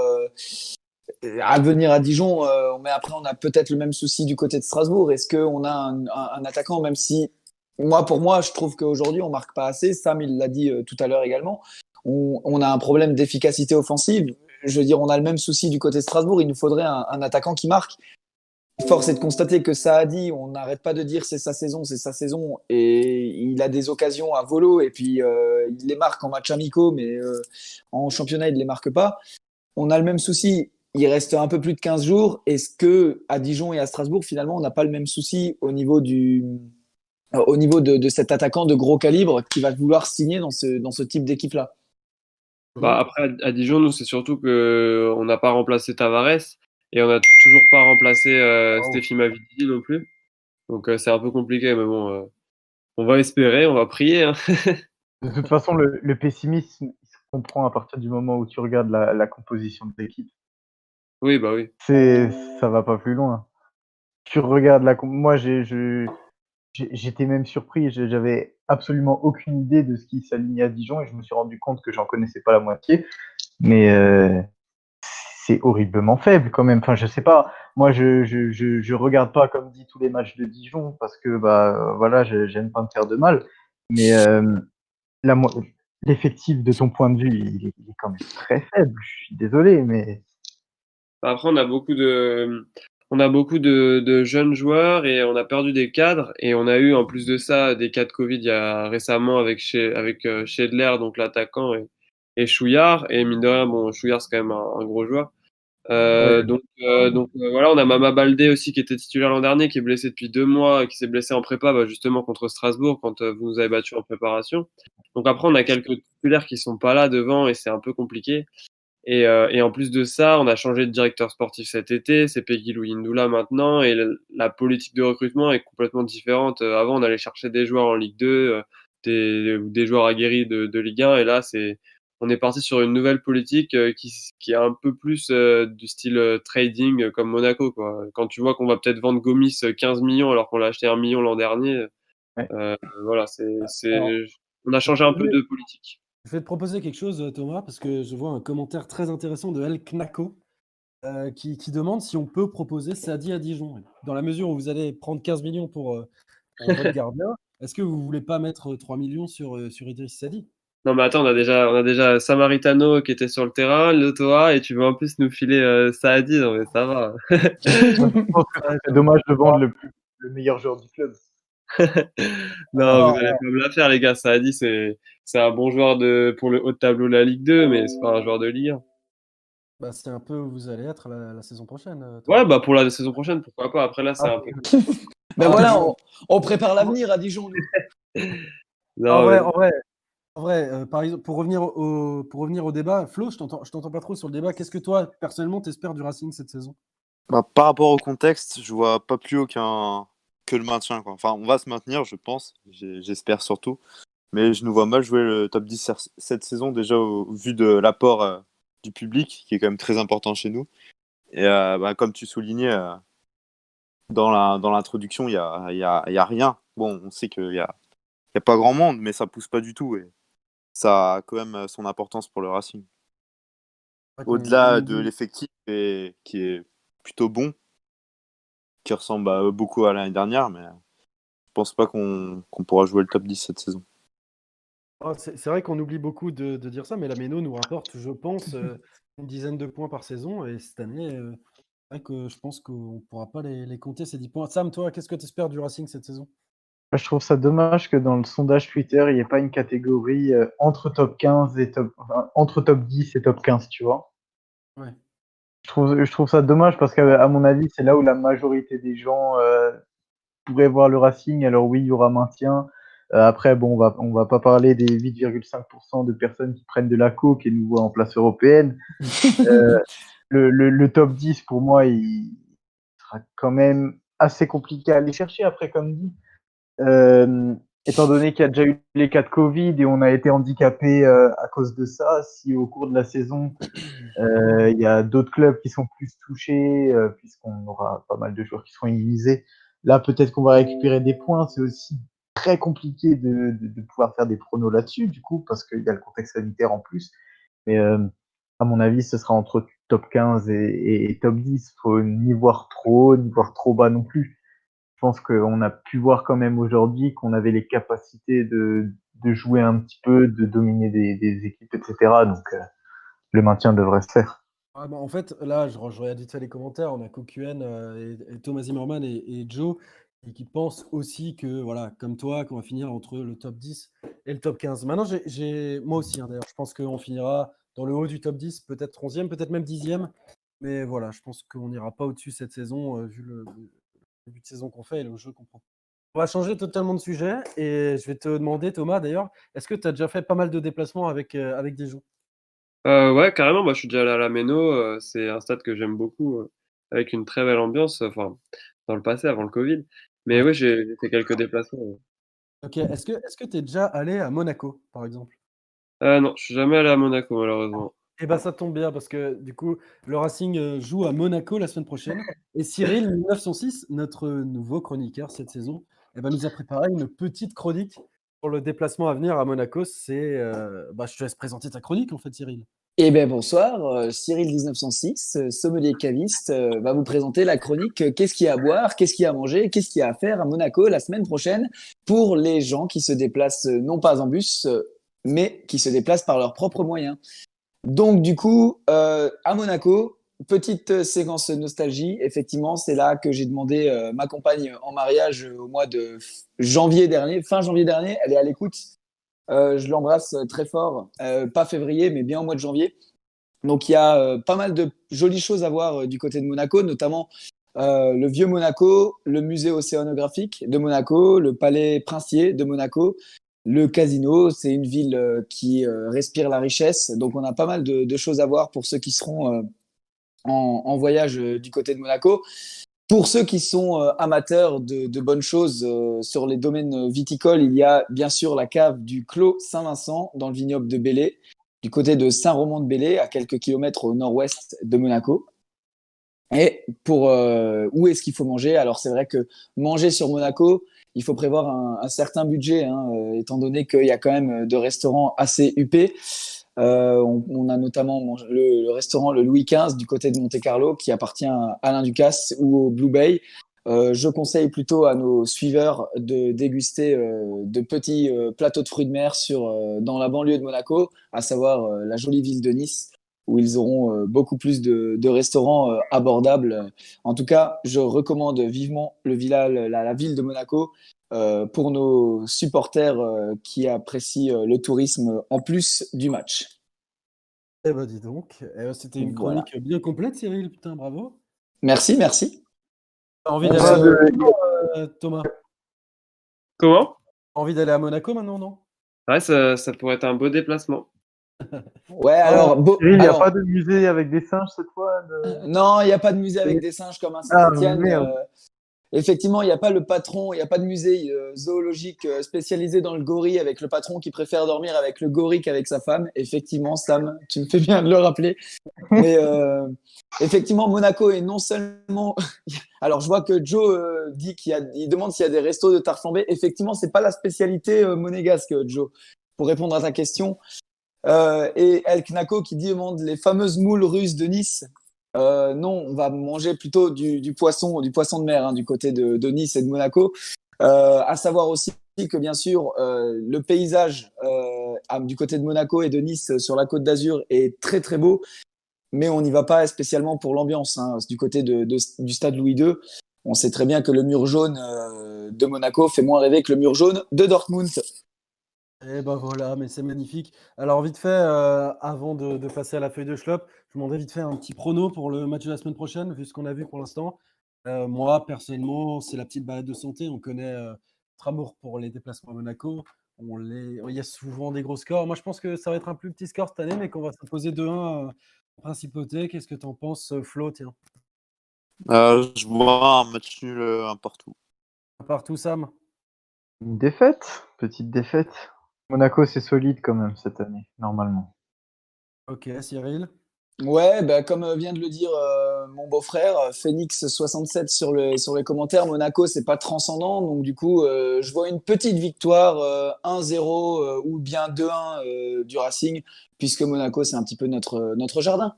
à venir à Dijon, mais après, on a peut-être le même souci du côté de Strasbourg. Est-ce qu'on a un, attaquant, même si, moi, pour moi, je trouve qu'aujourd'hui, on marque pas assez. Sam, il l'a dit tout à l'heure également. on, a un problème d'efficacité offensive je veux dire, on a le même souci du côté de Strasbourg. Il nous faudrait un, attaquant qui marque. Force est de constater que ça a dit, on n'arrête pas de dire c'est sa saison, c'est sa saison, et il a des occasions à volo, et puis euh, il les marque en match amicaux, mais euh, en championnat, il ne les marque pas. On a le même souci, il reste un peu plus de 15 jours. Est-ce que à Dijon et à Strasbourg, finalement, on n'a pas le même souci au niveau de, cet attaquant de gros calibre qui va vouloir signer dans ce, dans ce type d'équipe-là? Bah, après, à Dijon, nous, c'est surtout qu'on n'a pas remplacé Tavares et on n'a toujours pas remplacé euh, Stéphie Mavidi non plus. Donc, euh, c'est un peu compliqué, mais bon, euh, on va espérer, on va prier. Hein. de toute façon, le, pessimisme il se comprend à partir du moment où tu regardes la, composition de l'équipe. Oui, bah oui. C'est, ça va pas plus loin. Tu regardes la. Moi, j'ai, j'étais même surpris. J'avais absolument aucune idée de ce qui s'alignait à Dijon et je me suis rendu compte que j'en connaissais pas la moitié. Mais euh, c'est horriblement faible quand même. Enfin, je sais pas. Moi, je, je, je, regarde pas comme dit tous les matchs de Dijon parce que bah voilà, j'aime pas me faire de mal. Mais euh, l'effectif de ton point de vue, il est, il est, quand même très faible. Je suis désolé, mais après, on a beaucoup de on a beaucoup de, jeunes joueurs et on a perdu des cadres et on a eu en plus de ça des cas de Covid il y a récemment avec chez avec euh, donc l'attaquant et, et Chouillard et mine de rien bon Chouillard c'est quand même un, gros joueur Euh, donc, euh, donc euh, voilà, on a Mama Baldé aussi qui était titulaire l'an dernier, qui est blessé depuis deux mois, qui s'est blessé en prépa bah, justement contre Strasbourg quand vous nous avez battu en préparation. Donc après, on a quelques titulaires qui sont pas là devant et c'est un peu compliqué. Et, et, en plus de ça, on a changé de directeur sportif cet été, c'est Peggy Louindoula maintenant, et la, politique de recrutement est complètement différente. Avant, on allait chercher des joueurs en Ligue 2, des, des joueurs aguerris de, de Ligue 1, et là, c'est on est parti sur une nouvelle politique euh, qui, qui est un peu plus euh, du style euh, trading comme Monaco. Quoi. Quand tu vois qu'on va peut-être vendre Gomis 15 millions alors qu'on l'a acheté un million l'an dernier, voilà, c'est, on a changé un peu de politique. Je vais te proposer quelque chose, Thomas, parce que je vois un commentaire très intéressant de El Knaco qui, qui, demande si on peut proposer Sadi à Dijon. Dans la mesure où vous allez prendre 15 millions pour, votre gardien, est-ce que vous voulez pas mettre 3 millions sur, sur Idriss Sadi? Non, mais attends, on a déjà, on a déjà Samaritano qui était sur le terrain, Lotoa, et tu veux en plus nous filer euh, Saadi, non mais ça va. c'est dommage de vendre le, le, meilleur joueur du club. non, vous allez pas me la faire, les gars. Saadi, c'est, c'est un bon joueur de, pour le haut de tableau de la Ligue 2, mais c'est pas un joueur de Ligue 1. Bah, c'est un peu où vous allez être la, saison prochaine. Euh, ouais, bah pour la saison prochaine, pourquoi pas. Après là, c'est ah, un peu. ben voilà, on, on, prépare l'avenir à Dijon. non, en, vrai, en vrai, en vrai, euh, par exemple, pour revenir au, pour revenir au débat, Flo, je t'entends, je t'entends pas trop sur le débat. Qu'est-ce que toi, personnellement, t'espères du Racing cette saison? Bah, Par rapport au contexte, je vois pas plus aucun que le maintien. Quoi. Enfin, on va se maintenir, je pense. J'espère surtout. Mais je nous vois mal jouer le top 10 cette saison, déjà au, vu de l'apport euh, du public, qui est quand même très important chez nous. Et euh, bah, comme tu soulignais, dans, la, dans l'introduction, il n'y a, y a, y a rien. Bon, on sait qu'il y a, y a pas grand monde, mais ça pousse pas du tout. Et ça a quand même euh, son importance pour le Racing. Au-delà de l'effectif qui est plutôt bon, qui ressemble beaucoup à l'année dernière, mais je pense pas qu'on pourra jouer le top 10 cette saison. Ah, c'est vrai qu'on oublie beaucoup de, dire ça, mais la Méno nous rapporte, je pense, euh, une dizaine de points par saison. Et cette année, euh, que je pense qu'on ne pourra pas les, les, compter, ces 10 points. Sam, toi, qu'est-ce que tu espères du Racing cette saison? Je trouve ça dommage que dans le sondage Twitter, il n'y ait pas une catégorie euh, entre top 15 et top, entre top 10 et top 15, tu vois? Ouais. Je trouve, je trouve ça dommage parce qu'à mon avis, c'est là où la majorité des gens euh, pourraient voir le Racing. Alors oui, il y aura maintien. Euh, après, bon, on va, on va pas parler des 8,5% de personnes qui prennent de la coke et nous voient en place européenne. le, le, le, top 10, pour moi, il sera quand même assez compliqué à aller chercher. Après, comme dit, euh, étant donné qu'il y a déjà eu les cas de Covid et on a été handicapé euh, à cause de ça, si au cours de la saison, euh, il y a d'autres clubs qui sont plus touchés, euh, puisqu'on aura pas mal de joueurs qui seront immunisés, là peut-être qu'on va récupérer des points. C'est aussi très compliqué de, de, pouvoir faire des pronos là-dessus, du coup, parce qu'il y a le contexte sanitaire en plus. Mais à mon avis, ce sera entre top 15 et, et top 10. Faut ni voir trop haut, ni voir trop bas non plus pense qu'on a pu voir quand même aujourd'hui qu'on avait les capacités de, jouer un petit peu, de dominer des, équipes, etc. Donc euh, le maintien devrait se faire. Ah bah en fait, là, je, je regarde vite fait les commentaires. On a Kokuen euh, Thomas Zimmerman et, Joe qui pensent aussi que, voilà, comme toi, qu'on va finir entre le top 10 et le top 15. Maintenant, moi aussi, hein, d'ailleurs, je pense qu'on finira dans le haut du top 10, peut-être 11e, peut-être même 10e. Mais voilà, je pense qu'on n'ira pas au-dessus cette saison, euh, vu le, début de saison qu'on fait et le jeu qu'on prend. On va changer totalement de sujet et je vais te demander, Thomas, d'ailleurs, est-ce que tu as déjà fait pas mal de déplacements avec, euh, avec des joueurs? Euh, Ouais, carrément. Moi, je suis déjà allé à la Méno. Euh, c'est un stade que j'aime beaucoup, euh, avec une très belle ambiance, enfin, dans le passé, avant le Covid. Mais oui, j'ai fait quelques déplacements. Ok. Est-ce que tu es déjà allé à Monaco, par exemple? Non, je suis jamais allé à Monaco, malheureusement. Eh ben, ça tombe bien parce que du coup, le Racing euh, joue à Monaco la semaine prochaine. Et Cyril 906, notre nouveau chroniqueur cette saison, eh ben, nous a préparé une petite chronique pour le déplacement à venir à Monaco. C'est, euh, bah, je te laisse présenter ta chronique en fait, Cyril. Eh bien, bonsoir. Euh, Cyril 1906, sommelier caviste, va vous présenter la chronique Qu'est-ce qu'il y a à boire, qu'est-ce qu'il y a à manger, qu'est-ce qu'il y a à faire à Monaco la semaine prochaine pour les gens qui se déplacent non pas en bus, mais qui se déplacent par leurs propres moyens. Donc, du coup, euh, à Monaco, petite séquence nostalgie. Effectivement, c'est là que j'ai demandé euh, ma compagne en mariage au mois de janvier dernier, fin janvier dernier. Elle est à l'écoute. Euh, je l'embrasse très fort. pas février, mais bien au mois de janvier. Donc il y a pas mal de jolies choses à voir du côté de Monaco, notamment le vieux Monaco, le musée océanographique de Monaco, le palais princier de Monaco, le casino. C'est une ville qui respire la richesse. Donc on a pas mal de, choses à voir pour ceux qui seront en, voyage du côté de Monaco. Pour ceux qui sont amateurs de, bonnes choses sur les domaines viticoles, il y a bien sûr la cave du Clos Saint-Vincent dans le vignoble de Bélé, du côté de Saint-Romain-de-Bélé, à quelques kilomètres au nord-ouest de Monaco. Et pour euh, où est-ce qu'il faut manger? Alors c'est vrai que manger sur Monaco, il faut prévoir un, certain budget, hein, euh, étant donné qu'il y a quand même de restaurants assez huppés. Euh, on, a notamment le, restaurant le Louis XV du côté de Monte Carlo qui appartient à Alain Ducasse ou au Blue Bay. Euh, je conseille plutôt à nos suiveurs de déguster euh, de petits euh, plateaux de fruits de mer sur, dans la banlieue de Monaco, à savoir la jolie ville de Nice, où ils auront beaucoup plus de, de restaurants abordables. En tout cas, je recommande vivement le village, la, la, ville de Monaco pour nos supporters qui apprécient le tourisme en plus du match. Eh ben dis donc, eh, c'était une chronique voilà. bien complète, Cyril. Putain, bravo. Merci, merci. T'as envie d'aller à Monaco, euh, Thomas? Comment? Envie d'aller à Monaco maintenant, non? Ouais, ça, ça, pourrait être un beau déplacement. Ouais, alors. Beau... Il n'y a alors... pas de musée avec des singes cette fois de... Non, il n'y a pas de musée avec des singes comme un Saint-Etienne. Ah, euh, effectivement, il n'y a pas le patron, il n'y a pas de musée euh, zoologique euh, spécialisé dans le gorille avec le patron qui préfère dormir avec le gorille qu'avec sa femme. Effectivement, Sam, tu me fais bien de le rappeler. Mais euh, effectivement, Monaco est non seulement. Alors, je vois que Joe dit qu'il y a, il demande s'il y a des restos de tarte flambée. Effectivement, c'est pas la spécialité monégasque, Joe. Pour répondre à ta question. Et El Knako qui demande les fameuses moules russes de Nice. Euh, non, on va manger plutôt du, poisson, du poisson de mer hein, du côté de, de, Nice et de Monaco. Euh, à savoir aussi que bien sûr euh, le paysage euh, du côté de Monaco et de Nice sur la côte d'Azur est très très beau, mais on n'y va pas spécialement pour l'ambiance. Hein, du côté de, du stade Louis II, on sait très bien que le mur jaune euh, de Monaco fait moins rêver que le mur jaune de Dortmund. Et ben voilà, mais c'est magnifique. Alors vite fait, euh, avant de, de, passer à la feuille de Schlop, je vous demanderais vite fait un petit prono pour le match de la semaine prochaine, vu ce qu'on a vu pour l'instant. Euh, moi, personnellement, c'est la petite balade de santé. On connaît euh, notre amour pour les déplacements à Monaco. On les... Il y a souvent des gros scores. Moi, je pense que ça va être un plus petit score cette année, mais qu'on va s'imposer 2-1 en principauté. Qu'est-ce que tu en penses, Flo tiens? Je vois un match nul, un partout. Un partout, Sam Une défaite Petite défaite Monaco, c'est solide quand même cette année, normalement. Ok, Cyril Ouais, bah, comme vient de le dire euh, mon beau-frère, Phoenix67 sur, le, sur les commentaires, Monaco, c'est pas transcendant. Donc, du coup, euh, je vois une petite victoire euh, 1-0 ou bien 2-1 du Racing, puisque Monaco, c'est un petit peu notre, notre jardin.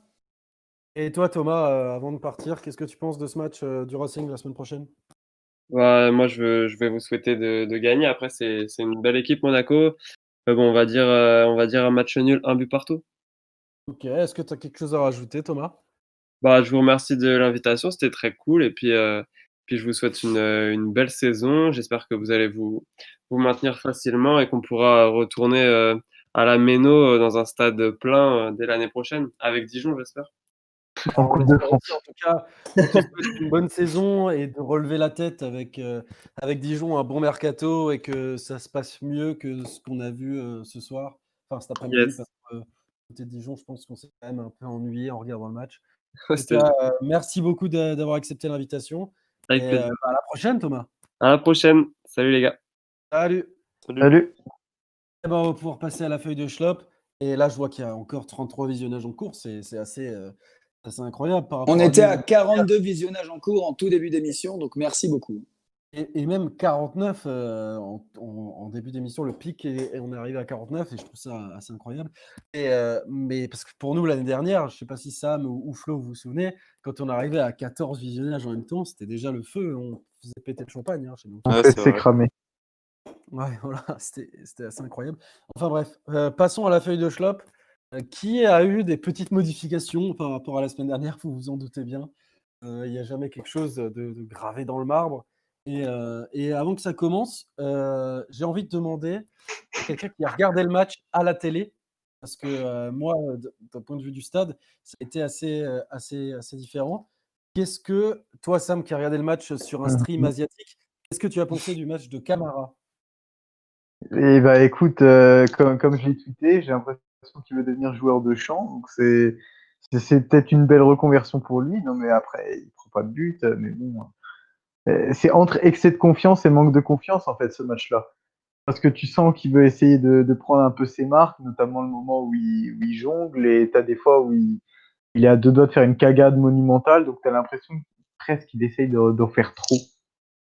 Et toi, Thomas, avant de partir, qu'est-ce que tu penses de ce match du Racing la semaine prochaine? Moi, je, veux, je vais vous souhaiter de, de gagner. Après, c'est une belle équipe, Monaco. Mais bon, on va dire, on va dire un match nul, un but partout. Ok, est-ce que tu as quelque chose à rajouter, Thomas? Bah, Je vous remercie de l'invitation, c'était très cool. Et puis, euh, puis je vous souhaite une, une belle saison. J'espère que vous allez vous, vous maintenir facilement et qu'on pourra retourner euh, à la Méno dans un stade plein euh, dès l'année prochaine, avec Dijon, j'espère. En Coupe de France. En tout cas, une bonne saison et de relever la tête avec, euh, avec Dijon, un bon mercato et que ça se passe mieux que ce qu'on a vu euh, ce soir, enfin cet après-midi. Yes. Parce que, euh, côté Dijon, je pense qu'on s'est quand même un peu ennuyé en regardant le match. Ouais, cas, euh, merci beaucoup d'avoir accepté l'invitation. Avec Et plaisir. euh, à la prochaine, Thomas. À la prochaine. Salut les gars. Salut. Salut. Salut. Eh ben, on va pouvoir passer à la feuille de Schlop. Et là, je vois qu'il y a encore 33 visionnages en cours. C'est c'est assez, assez incroyable par rapport On à était à 42 visionnages en cours en tout début d'émission, donc merci beaucoup. Et, et même 49 euh, en, en- en début d'émission, le pic, et, on est arrivé à 49, et je trouve ça assez incroyable. Et, euh, mais parce que pour nous, l'année dernière, je ne sais pas si Sam ou, ou Flo vous vous souvenez, quand on arrivait à 14 visionnages en même temps, c'était déjà le feu, on faisait péter le champagne hein, chez nous. Ouais, c'est c'est cramé. Ouais, voilà, c'était c'était assez incroyable. Enfin bref, euh, passons à la feuille de Schlop, euh, qui a eu des petites modifications par rapport à la semaine dernière, vous vous en doutez bien? Euh, Il n'y a jamais quelque chose de, de gravé dans le marbre. Et, euh, et avant que ça commence, euh, j'ai envie de demander à quelqu'un qui a regardé le match à la télé, parce que euh, moi, d'un point de vue du stade, ça a été assez, euh, assez, assez différent. Qu'est-ce que, toi, Sam, qui a regardé le match sur un stream asiatique, qu'est-ce que tu as pensé du match de Camara? Eh bah écoute, euh, comme, comme je l'ai tweeté, j'ai l'impression qu'il veut devenir joueur de champ. Donc c'est peut-être une belle reconversion pour lui. Non, mais après, il prend pas de but. Mais bon, c'est entre excès de confiance et manque de confiance, en fait, ce match-là parce que tu sens qu'il veut essayer de, de, prendre un peu ses marques, notamment le moment où il, il jongle, et tu as des fois où il, il, est à deux doigts de faire une cagade monumentale, donc tu as l'impression presque qu'il essaye d'en de, faire trop.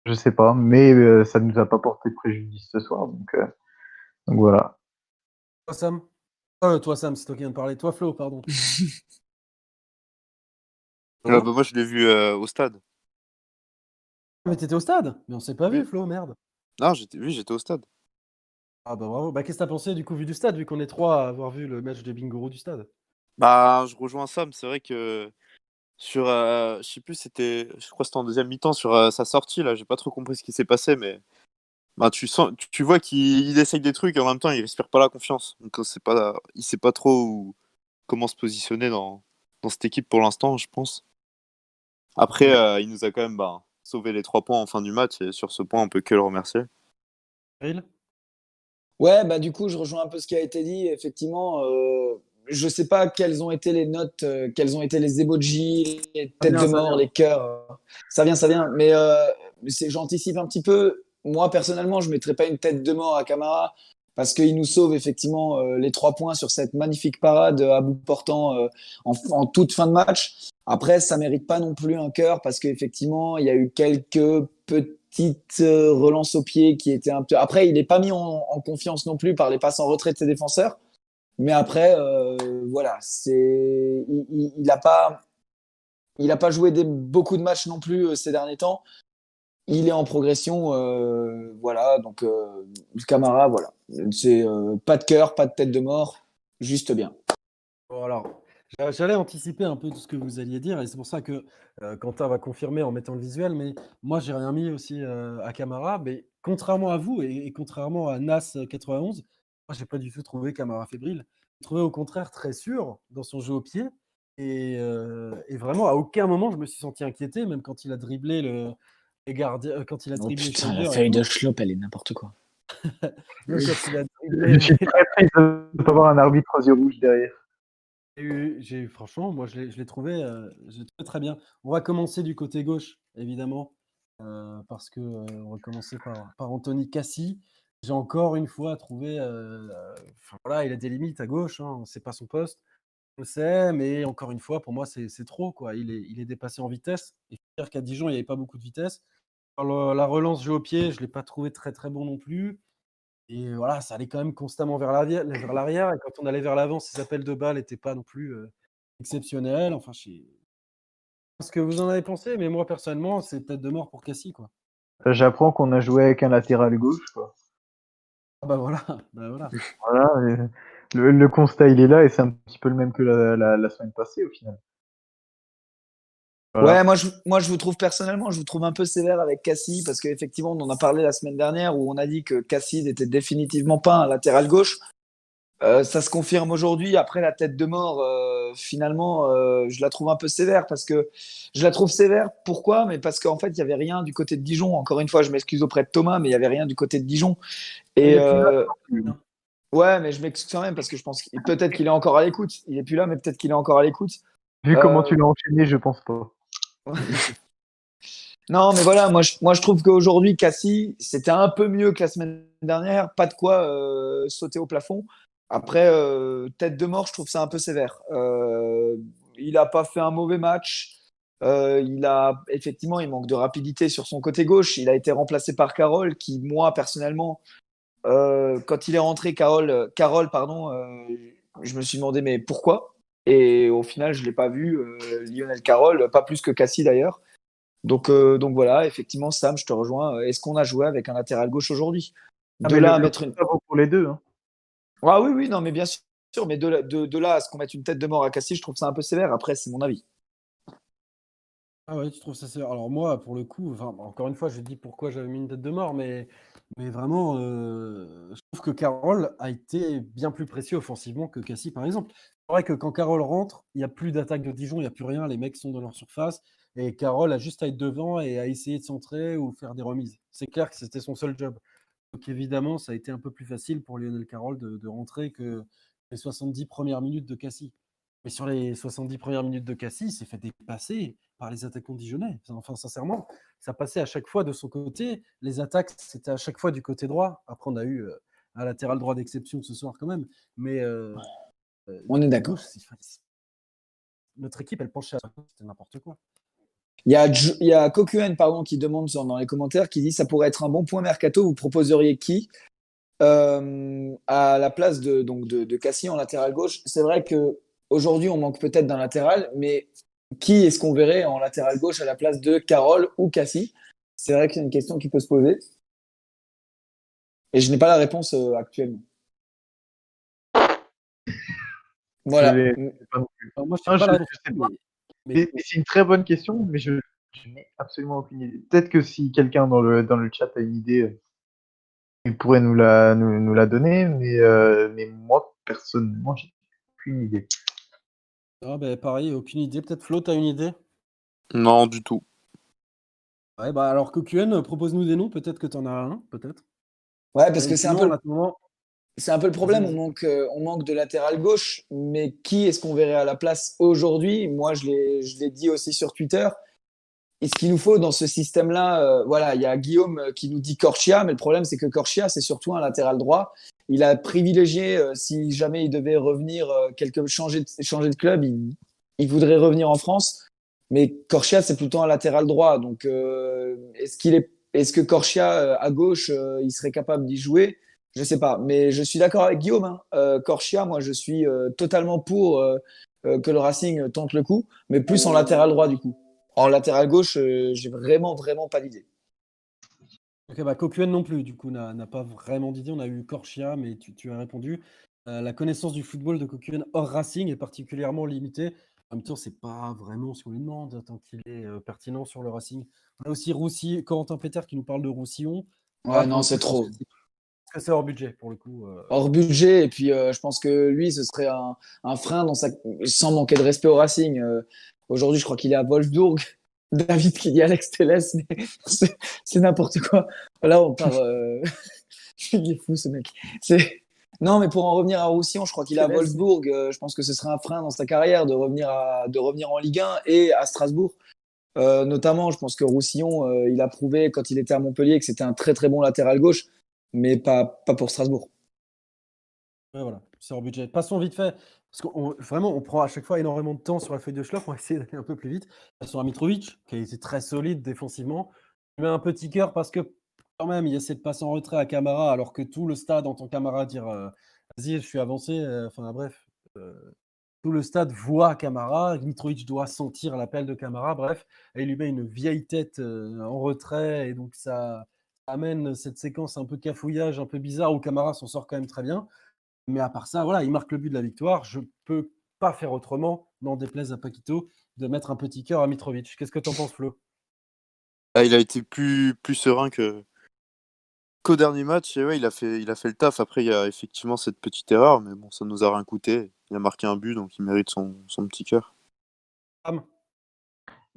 Je sais pas, mais euh, ça ne nous a pas porté préjudice ce soir, donc, euh, donc voilà. Sam? Euh, Toi Sam, c'est toi qui viens de parler. Toi Flo, pardon. bah, moi je l'ai vu euh, au stade. Mais t'étais au stade? Mais on s'est pas vu Flo, merde. Non, j'étais, oui, j'étais au stade. Ah bah bravo. Bah, qu'est-ce que t'as pensé du coup vu du stade, vu qu'on est trois à avoir vu le match de Bingoro du stade? Bah, je rejoins Sam. C'est vrai que sur, euh, je sais plus, c'était, je crois que c'était en deuxième mi-temps sur euh, sa sortie là. J'ai pas trop compris ce qui s'est passé, mais bah, tu sens, tu, vois qu'il essaye des trucs et en même temps il respire pas la confiance. Donc c'est pas, il sait pas trop où, comment se positionner dans, dans cette équipe pour l'instant, je pense. Après, euh, il nous a quand même bah, sauvé les trois points en fin du match et sur ce point, on peut que le remercier. Ouais, bah du coup, je rejoins un peu ce qui a été dit. Effectivement, euh, je sais pas quelles ont été les notes, euh, quelles ont été les emojis, les têtes de mort, les cœurs. Ça vient, ça vient. Mais euh, j'anticipe un petit peu. Moi, personnellement, je mettrais pas une tête de mort à Camara parce qu'il nous sauve effectivement euh, les trois points sur cette magnifique parade à bout portant euh, en, toute fin de match. Après, ça mérite pas non plus un cœur parce qu'effectivement, il y a eu quelques petites euh, relances au pied qui étaient un peu. Après, il n'est pas mis en, confiance non plus par les passes en retrait de ses défenseurs. Mais après, voilà, c'est il n'a pas il a pas joué beaucoup de matchs non plus ces derniers temps il est en progression, euh, voilà. Donc euh, Camara, voilà, c'est euh, pas de cœur, pas de tête de mort, juste bien. Alors, j'allais anticiper un peu tout ce que vous alliez dire, et c'est pour ça que Quentin va confirmer en mettant le visuel. Mais moi, j'ai rien mis aussi à Camara, mais contrairement à vous et, contrairement à Nas 91, moi, j'ai pas du tout trouvé Camara fébrile. J'ai trouvé au contraire très sûr dans son jeu au pied. Et, et, vraiment, à aucun moment, je me suis senti inquiété, même quand il a dribblé le, et gardiens, quand il a oh, putain, la feuille de Schlop, elle est n'importe quoi. Je suis très triste de ne pas avoir un arbitre aux yeux rouges derrière. J'ai eu, franchement, moi je l'ai trouvé, euh, trouvé, très bien. On va commencer du côté gauche, évidemment, euh, parce que euh, on va commencer par, par Anthony Cassi. J'ai encore une fois trouvé, euh, voilà, il a des limites à gauche, hein, c'est pas son poste, je sais, mais encore une fois, pour moi, c'est trop, quoi. Il est, il est dépassé en vitesse. Et dire qu'à Dijon, il n'y avait pas beaucoup de vitesse. Alors, la relance jeu au pied, je ne l'ai pas trouvé très très bon non plus. Et voilà, ça allait quand même constamment vers l'arrière. Et quand on allait vers l'avant, ces appels de balles n'étaient pas non plus euh, exceptionnels. Enfin, je sais ce que vous en avez pensé, mais moi personnellement, c'est peut-être de mort pour Cassie. quoi. J'apprends qu'on a joué avec un latéral gauche. Quoi. Ah bah voilà. Bah voilà. voilà le, le, constat, il est là et c'est un petit peu le même que la, la, la semaine passée au final. Voilà. Ouais, moi je, moi je vous trouve personnellement, je vous trouve un peu sévère avec Cassie parce qu'effectivement, on en a parlé la semaine dernière où on a dit que Cassie n'était définitivement pas un latéral gauche. Euh, ça se confirme aujourd'hui. Après la tête de mort, euh, finalement, euh, je la trouve un peu sévère parce que je la trouve sévère. Pourquoi? Mais parce qu'en fait, il y avait rien du côté de Dijon. Encore une fois, je m'excuse auprès de Thomas, mais il y avait rien du côté de Dijon. Et euh, ouais, mais je m'excuse quand même parce que je pense que peut-être qu'il est encore à l'écoute. Il est plus là, mais peut-être qu'il est encore à l'écoute. Vu comment tu l'as enchaîné, je pense pas. Non, mais voilà, moi je, moi, je trouve qu'aujourd'hui, Cassie, c'était un peu mieux que la semaine dernière. Pas de quoi euh, sauter au plafond. Après, euh, tête de mort, je trouve ça un peu sévère. Euh, il n'a pas fait un mauvais match. Il a effectivement, il manque de rapidité sur son côté gauche. Il a été remplacé par Carole, qui moi personnellement, quand il est rentré, Carole, Carole, pardon, je me suis demandé mais pourquoi? Et au final, je l'ai pas vu, euh, Lionel Carroll, pas plus que Cassie d'ailleurs. Donc, euh, donc voilà, effectivement, Sam, je te rejoins. Est-ce qu'on a joué avec un latéral gauche aujourd'hui? Ah, De là à mettre une. pour les deux. Hein. Ah oui, oui, non, mais bien sûr, mais de, de, de là à ce qu'on mette une tête de mort à Cassie, je trouve ça un peu sévère. Après, c'est mon avis. Ah ouais, tu trouves ça sévère? Alors moi, pour le coup, enfin, encore une fois, je dis pourquoi j'avais mis une tête de mort, mais, mais vraiment, euh, je trouve que Carroll a été bien plus précieux offensivement que Cassie, par exemple. C'est vrai que quand Carroll rentre, il n'y a plus d'attaque de Dijon, il n'y a plus rien, les mecs sont dans leur surface, et Carroll a juste à être devant et à essayer de centrer ou faire des remises. C'est clair que c'était son seul job. Donc évidemment, ça a été un peu plus facile pour Lionel Carroll de, rentrer que les 70 premières minutes de Cassie. Mais sur les 70 premières minutes de Cassis, il s'est fait dépasser par les attaquants dijonnais. Enfin, sincèrement, ça passait à chaque fois de son côté. Les attaques, c'était à chaque fois du côté droit. Après, on a eu euh, un latéral droit d'exception ce soir quand même. Mais euh, on est d'accord. Notre équipe, elle penchait à c'était n'importe quoi. Il y a, il y a Kokuen, pardon, qui demande dans les commentaires, qui dit ça pourrait être un bon point mercato. Vous proposeriez qui? À la place de donc de, de Cassis en latéral gauche C'est vrai que Aujourd'hui, on manque peut-être d'un latéral, mais qui est-ce qu'on verrait en latéral gauche à la place de Carole ou Cassie C'est vrai que c'est une question qui peut se poser. Et je n'ai pas la réponse euh, actuellement. Voilà. C'est une très bonne question, mais je, n'ai absolument aucune idée. Peut-être que si quelqu'un dans le, dans le chat a une idée, euh, il pourrait nous la, nous, la donner, mais, euh, mais moi, personnellement, j'ai aucune idée. Ah bah, pareil, aucune idée. Peut-être Flo, t'as une idée? Non, du tout. Ouais, bah alors QN, propose-nous des noms, peut-être que t'en as un, peut-être. Ouais, parce que c'est un peu c'est un peu le problème, on manque, euh, on manque de latéral gauche, mais qui est-ce qu'on verrait à la place aujourd'hui? Moi, je l'ai dit aussi sur Twitter. Et ce qu'il nous faut dans ce système-là, euh, voilà, il y a Guillaume euh, qui nous dit Corchia, mais le problème, c'est que Corchia, c'est surtout un latéral droit il a privilégié, euh, si jamais il devait revenir, euh, quelque, changer, de, changer de club, il, voudrait revenir en France. Mais Corchia, c'est plutôt un latéral droit. Donc, est-ce qu'il est, est-ce que Corchia à gauche, il serait capable d'y jouer? Je sais pas. Mais je suis d'accord avec Guillaume. Hein. Corchia, moi, je suis totalement pour que le Racing tente le coup, mais plus en latéral droit du coup. En latéral gauche, j'ai vraiment, vraiment pas d'idée. Ok, bah Kokuen non plus, du coup, n'a pas vraiment d'idée. On a eu Corchia, mais tu, as répondu. Euh, la connaissance du football de Kokuen hors Racing est particulièrement limitée. En même temps, c'est pas vraiment ce qu'on lui demande, tant qu'il est euh, pertinent sur le Racing. On a aussi Roussi, Corentin Peter qui nous parle de Roussillon. Ouais, ah, non, c'est trop. C'est hors budget pour le coup. Euh. Hors budget, et puis je pense que lui, ce serait un, frein dans sa... sans manquer de respect au Racing. Aujourd'hui, je crois qu'il est à Wolfsburg. David qui dit Alex Telles, mais c'est n'importe quoi. Là, on part. Euh... Il est fou, ce mec. Non, mais pour en revenir à Roussillon, je crois qu'il est à Wolfsburg. Euh, je pense que ce serait un frein dans sa carrière de revenir, à... de revenir en Ligue 1 et à Strasbourg. Euh, notamment, je pense que Roussillon, euh, il a prouvé quand il était à Montpellier que c'était un très très bon latéral gauche, mais pas, pas pour Strasbourg. Ouais, voilà, c'est hors budget. Passons vite fait parce qu'on vraiment, on prend à chaque fois énormément de temps sur la feuille de Schloff pour essayer d'aller un peu plus vite. Sur un Mitrovic, qui a très solide défensivement. Je mets un petit cœur parce que quand même, il y a cette passe en retrait à Camara, alors que tout le stade entend Camara dire euh, Vas-y, je suis avancé. Euh, enfin, bref. Euh, tout le stade voit Camara. Mitrovic doit sentir l'appel de Camara. Bref, et il lui met une vieille tête en retrait. Et donc, ça amène cette séquence un peu cafouillage, un peu bizarre où Camara s'en sort quand même très bien. Mais à part ça, voilà, il marque le but de la victoire. Je peux pas faire autrement, n'en déplaise à Paquito, de mettre un petit cœur à Mitrovic. Qu'est-ce que tu en penses, Flo? Ah, Il a été plus, plus serein que qu'au dernier match. Et ouais, il a, fait, il a fait le taf. Après, il y a effectivement cette petite erreur, mais bon, ça nous a rien coûté. Il a marqué un but, donc il mérite son, son petit cœur.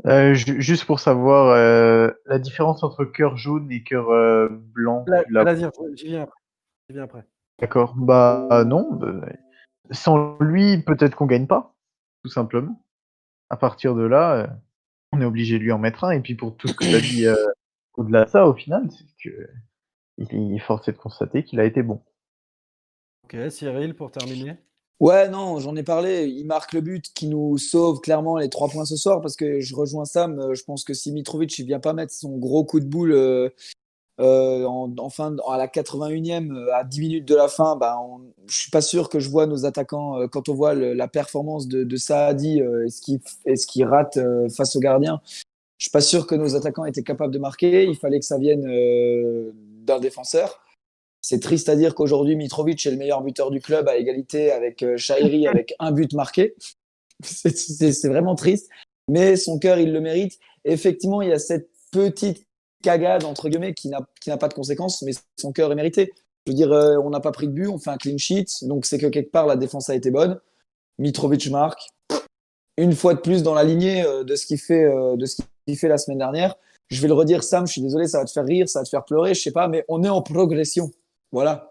Euh, juste pour savoir euh, la différence entre cœur jaune et cœur euh, blanc. j'y viens après. viens après. D'accord. Bah non. Bah, sans lui, peut-être qu'on gagne pas, tout simplement. À partir de là, on est obligé de lui en mettre un. Et puis pour tout ce que tu as dit au-delà de ça, au final, c'est que il est forcé de constater qu'il a été bon. Ok, Cyril, pour terminer. Ouais, non, j'en ai parlé. Il marque le but qui nous sauve clairement les trois points ce soir parce que je rejoins Sam. Euh, je pense que si Mitrovic ne vient pas mettre son gros coup de boule euh, en, fin, à la 81e, euh, à 10 minutes de la fin, bah, on, je suis pas sûr que je vois nos attaquants, euh, quand on voit la performance de, Saadi et ce qui ce qui rate face au gardien, je suis pas sûr que nos attaquants étaient capables de marquer. Il fallait que ça vienne d'un défenseur. C'est triste à dire qu'aujourd'hui, Mitrovic est le meilleur buteur du club à égalité avec Shairi avec un but marqué. C'est vraiment triste. Mais son cœur, il le mérite. effectivement, il y a cette petite cagade, entre guillemets, qui n'a pas de conséquences, mais son cœur est mérité. Je veux dire, euh, on n'a pas pris de but, on fait un clean sheet, donc c'est que quelque part, la défense a été bonne. Mitrovic marque. Une fois de plus dans la lignée euh, de ce qu'il fait, euh, de ce qu'il fait la semaine dernière. Je vais le redire, Sam, je suis désolé, ça va te faire rire, ça va te faire pleurer, je sais pas, mais on est en progression. Voilà.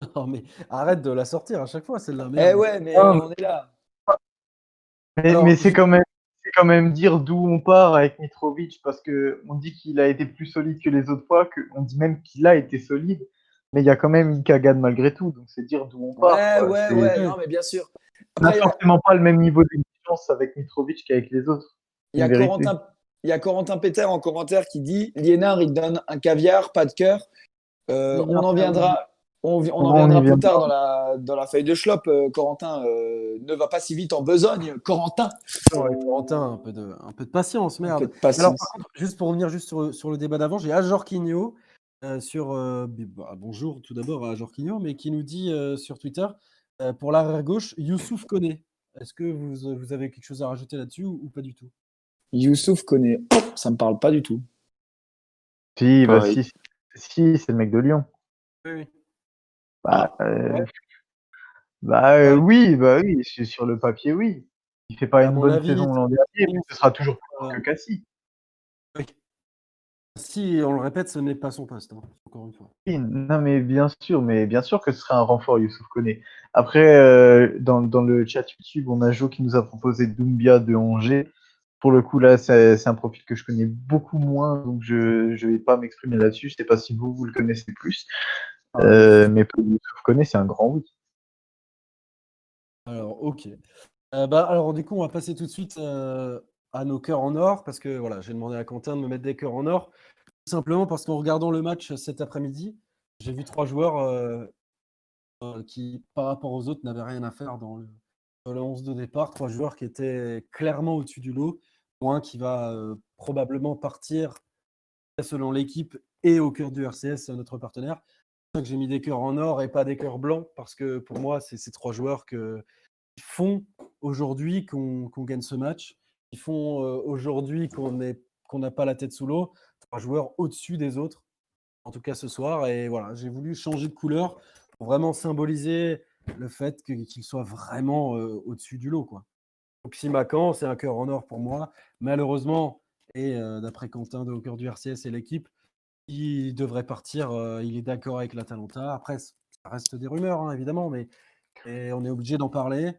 Non, mais arrête de la sortir à chaque fois, celle-là. Eh ouais, mais on est là. Mais, c'est quand même quand même dire d'où on part avec Mitrovic parce que on dit qu'il a été plus solide que les autres fois, que on dit même qu'il a été solide, mais il y a quand même une cagade malgré tout, donc c'est dire d'où on part. Ouais, ouais, ouais, non, mais bien sûr. on n'a forcément pas le même niveau d'exigence avec Mitrovic qu'avec les autres. Il y, a Corentin, il y a Corentin Peter en commentaire qui dit Liénard, il donne un caviar, pas de cœur. Euh, on en viendra. On, en viendra plus tard dans la, dans la feuille de Schlop. Euh, Corentin euh, ne va pas si vite en besogne. Corentin. Corentin, un peu, de, un peu de patience, merde. Alors, juste pour revenir juste sur, sur le débat d'avant, j'ai Ajor Quigno sur. Bah, bonjour tout d'abord à Ajor Quigno, mais qui nous dit sur Twitter pour l'arrière gauche, Youssouf connaît. Est-ce que vous, vous, avez quelque chose à rajouter là-dessus ou, pas du tout? Youssouf connaît. Ça me parle pas du tout. Si, bah, si, si c'est le mec de Lyon. Oui, oui. Bah, euh, bah euh, oui, bah oui, sur le papier, oui. Il fait pas une bonne saison l'an dernier, mais ce sera toujours plus que Cassie. Oui. Si on le répète, ce n'est pas son poste, hein, encore une fois. non, mais bien sûr, mais bien sûr que ce serait un renfort, Youssouf Koné. Après, euh, dans, dans, le chat YouTube, on a Jo qui nous a proposé Doumbia de Angers. Pour le coup, là, c'est un profil que je connais beaucoup moins, donc je ne vais pas m'exprimer là-dessus. Je ne sais pas si vous, vous le connaissez plus. Euh, mais pour Youssouf Koné, c'est un grand oui. Alors, ok. Euh, bah, alors, du coup, on va passer tout de suite euh, à nos cœurs en or, parce que voilà, j'ai demandé à Quentin de me mettre des cœurs en or, tout simplement parce qu'en regardant le match cet après-midi, j'ai vu trois joueurs qui, par rapport aux autres, n'avaient rien à faire dans le, 11 de départ. Trois joueurs qui étaient clairement au-dessus du lot. Qui va probablement partir selon l'équipe et au cœur du RCS, notre partenaire que j'ai mis des cœurs en or et pas des cœurs blancs, parce que pour moi, c'est ces trois joueurs qui font aujourd'hui qu'on gagne ce match, qui font euh, aujourd'hui qu'on n'a pas la tête sous l'eau, trois joueurs au-dessus des autres, en tout cas ce soir. Et voilà, j'ai voulu changer de couleur pour vraiment symboliser le fait qu'il soit vraiment euh, au-dessus du lot. Quoi. Donc Simacan, c'est un cœur en or pour moi. Malheureusement, et euh, d'après Quentin de Au cœur du RCS et l'équipe, il devrait partir. il est d'accord avec l'Atalanta. Après, ça reste des rumeurs, hein, évidemment, mais on est obligé d'en parler.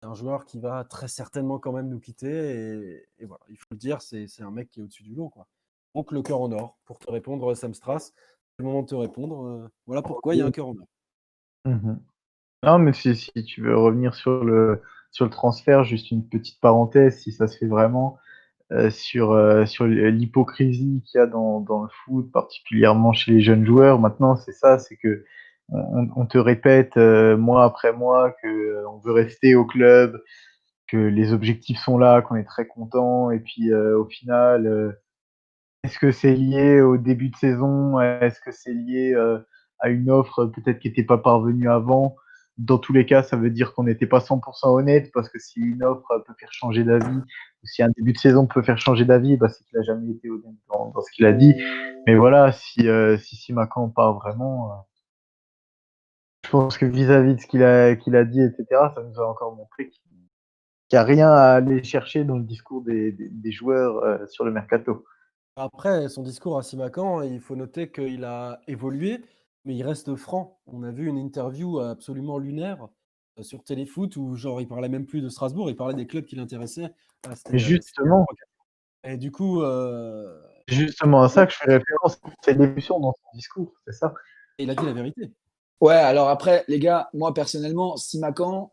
C'est un joueur qui va très certainement quand même nous quitter. Et, voilà, il faut le dire, c'est un mec qui est au-dessus du lot. Quoi. Donc, le cœur en or. Pour te répondre, Sam Strass, c'est le moment de te répondre. voilà pourquoi il y a un cœur en or. Mmh non, mais si, si, tu veux revenir sur le, sur le transfert, juste une petite parenthèse, si ça se fait vraiment. Euh, sur, euh, sur l'hypocrisie qu'il y a dans, dans, le foot, particulièrement chez les jeunes joueurs. Maintenant, c'est ça, c'est que on, te répète euh, mois après mois que on veut rester au club, que les objectifs sont là, qu'on est très content, et puis au final, est-ce que c'est lié au début de saison? Est-ce que c'est lié à une offre peut-être qui n'était pas parvenue avant? Dans tous les cas, ça veut dire qu'on n'était pas 100% honnête parce que si une offre peut faire changer d'avis, ou si un début de saison peut faire changer d'avis, bah, c'est qu'il n'a jamais été honnête dans, ce qu'il a dit. Mais voilà, si, euh, si part vraiment, euh, je pense que vis-à-vis de ce qu'il a, qu'il a dit, etc., ça nous a encore montré qu'il n'y a rien à aller chercher dans le discours des, des, joueurs euh, sur le mercato. Après, son discours à Simacan, il faut noter qu'il a évolué mais il reste franc. On a vu une interview absolument lunaire sur Téléfoot où genre il parlait même plus de Strasbourg, il parlait des clubs qui l'intéressaient. Ah, justement. Et du coup. Justement à ça que je fais référence, c'est l'évolution dans son discours, c'est ça. Et il a dit la vérité. Ouais, alors après, les gars, moi personnellement, Simacan,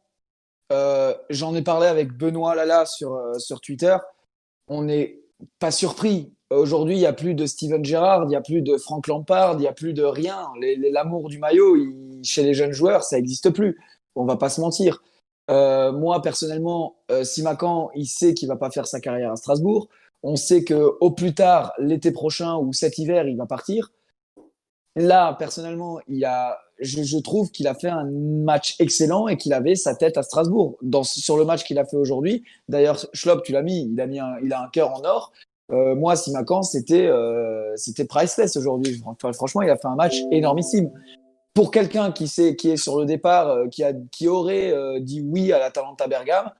euh, j'en ai parlé avec Benoît Lala sur, sur Twitter. On n'est pas surpris. Aujourd'hui, il n'y a plus de Steven Gerrard, il n'y a plus de Frank Lampard, il n'y a plus de rien. L'amour du maillot, chez les jeunes joueurs, ça n'existe plus. On va pas se mentir. Euh, moi, personnellement, euh, Simacan, il sait qu'il va pas faire sa carrière à Strasbourg. On sait que au plus tard, l'été prochain ou cet hiver, il va partir. Là, personnellement, il a, je, trouve qu'il a fait un match excellent et qu'il avait sa tête à Strasbourg. Sur le match qu'il a fait aujourd'hui, d'ailleurs, Schlopp, tu l'as mis, il a mis il a un cœur en or. Moi, Simacan, c'était c'était priceless aujourd'hui. franchement, il a fait un match énormissime. Pour quelqu'un qui, sait, qui est sur le départ, qui, a, qui aurait dit oui à la Talenta Bergame,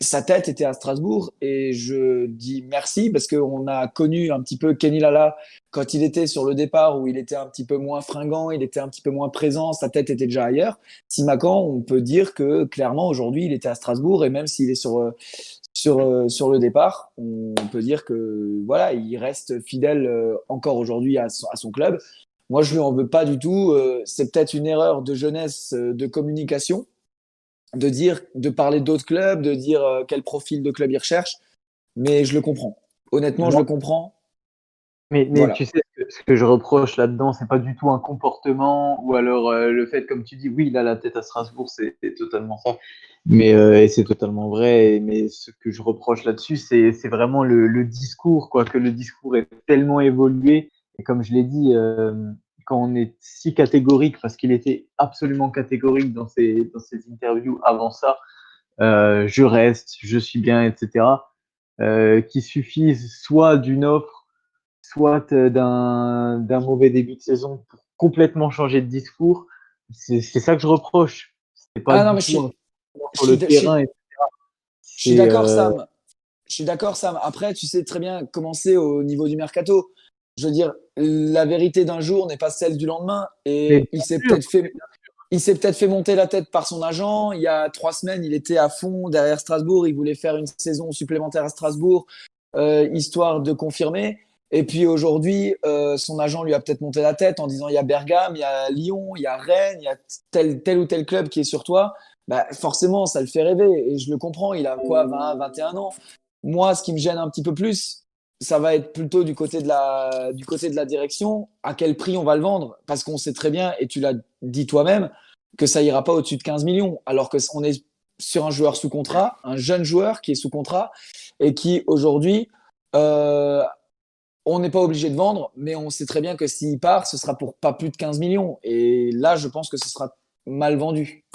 sa tête était à Strasbourg et je dis merci parce qu'on a connu un petit peu Kenny Lala quand il était sur le départ où il était un petit peu moins fringant, il était un petit peu moins présent, sa tête était déjà ailleurs. Simacan, on peut dire que clairement aujourd'hui il était à Strasbourg et même s'il est sur euh, sur euh, sur le départ, on peut dire que voilà, il reste fidèle euh, encore aujourd'hui à, son club. Moi, je lui en veux pas du tout. C'est peut-être une erreur de jeunesse de communication de dire, de parler d'autres clubs, de dire euh, quel profil de club il recherche. Mais je le comprends. Honnêtement, je le comprends. Mais, mais tu sais, ce que je reproche là-dedans, c'est pas du tout un comportement ou alors euh, le fait, comme tu dis, oui, il a la tête à Strasbourg, c'est totalement ça. Mais euh, c'est totalement vrai. Mais ce que je reproche là-dessus, c'est vraiment le, discours, quoi, que le discours est tellement évolué. Et comme je l'ai dit, quand on est si catégorique, parce qu'il était absolument catégorique dans ses, dans ses interviews avant ça, euh, je reste, je suis bien, etc., euh, qui suffisent soit d'une offre, soit d'un mauvais début de saison pour complètement changer de discours. C'est ça que je reproche. C'est pas ah non, mais je suis, sur le terrain, etc. Je suis d'accord, euh, Sam. Je suis d'accord, Sam. Après, tu sais très bien commencer au niveau du mercato je veux dire, la vérité d'un jour n'est pas celle du lendemain. Et il s'est peut-être fait, il s'est peut-être fait monter la tête par son agent. Il y a trois semaines, il était à fond derrière Strasbourg. Il voulait faire une saison supplémentaire à Strasbourg, euh, histoire de confirmer. Et puis aujourd'hui, euh, son agent lui a peut-être monté la tête en disant il y a Bergame, il y a Lyon, il y a Rennes, il y a tel, tel ou tel club qui est sur toi. Bah, forcément, ça le fait rêver. Et je le comprends. Il a quoi, 20, 21 ans. Moi, ce qui me gêne un petit peu plus, ça va être plutôt du côté de la, du côté de la direction. À quel prix on va le vendre? Parce qu'on sait très bien, et tu l'as dit toi-même, que ça ira pas au-dessus de 15 millions. Alors que on est sur un joueur sous contrat, un jeune joueur qui est sous contrat et qui aujourd'hui, euh, on n'est pas obligé de vendre, mais on sait très bien que s'il part, ce sera pour pas plus de 15 millions. Et là, je pense que ce sera mal vendu.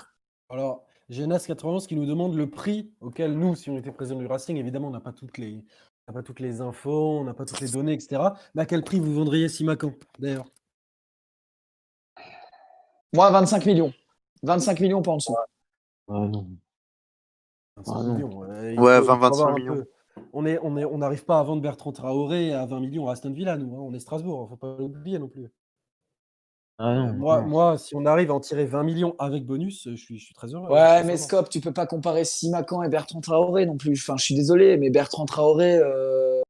Alors, Genas 91 qui nous demande le prix auquel nous, si on était président du Racing, évidemment, on n'a pas toutes les, n'a pas toutes les infos, on n'a pas toutes les données, etc. Mais à quel prix vous vendriez Simacan, d'ailleurs? Moi, 25 millions. 25 millions, pas en dessous. Ah non. 25 ah millions. Ouais, 20-25 millions. On n'arrive on on pas à vendre Bertrand Traoré à 20 millions à Aston Villa, nous. Hein. On est Strasbourg, il ne faut pas l'oublier non plus. Ah euh, moi, moi, si on arrive à en tirer 20 millions avec bonus, je suis, je suis très heureux. Ouais, mais Scop, tu peux pas comparer Simacan et Bertrand Traoré non plus. Enfin, je suis désolé, mais Bertrand Traoré, euh,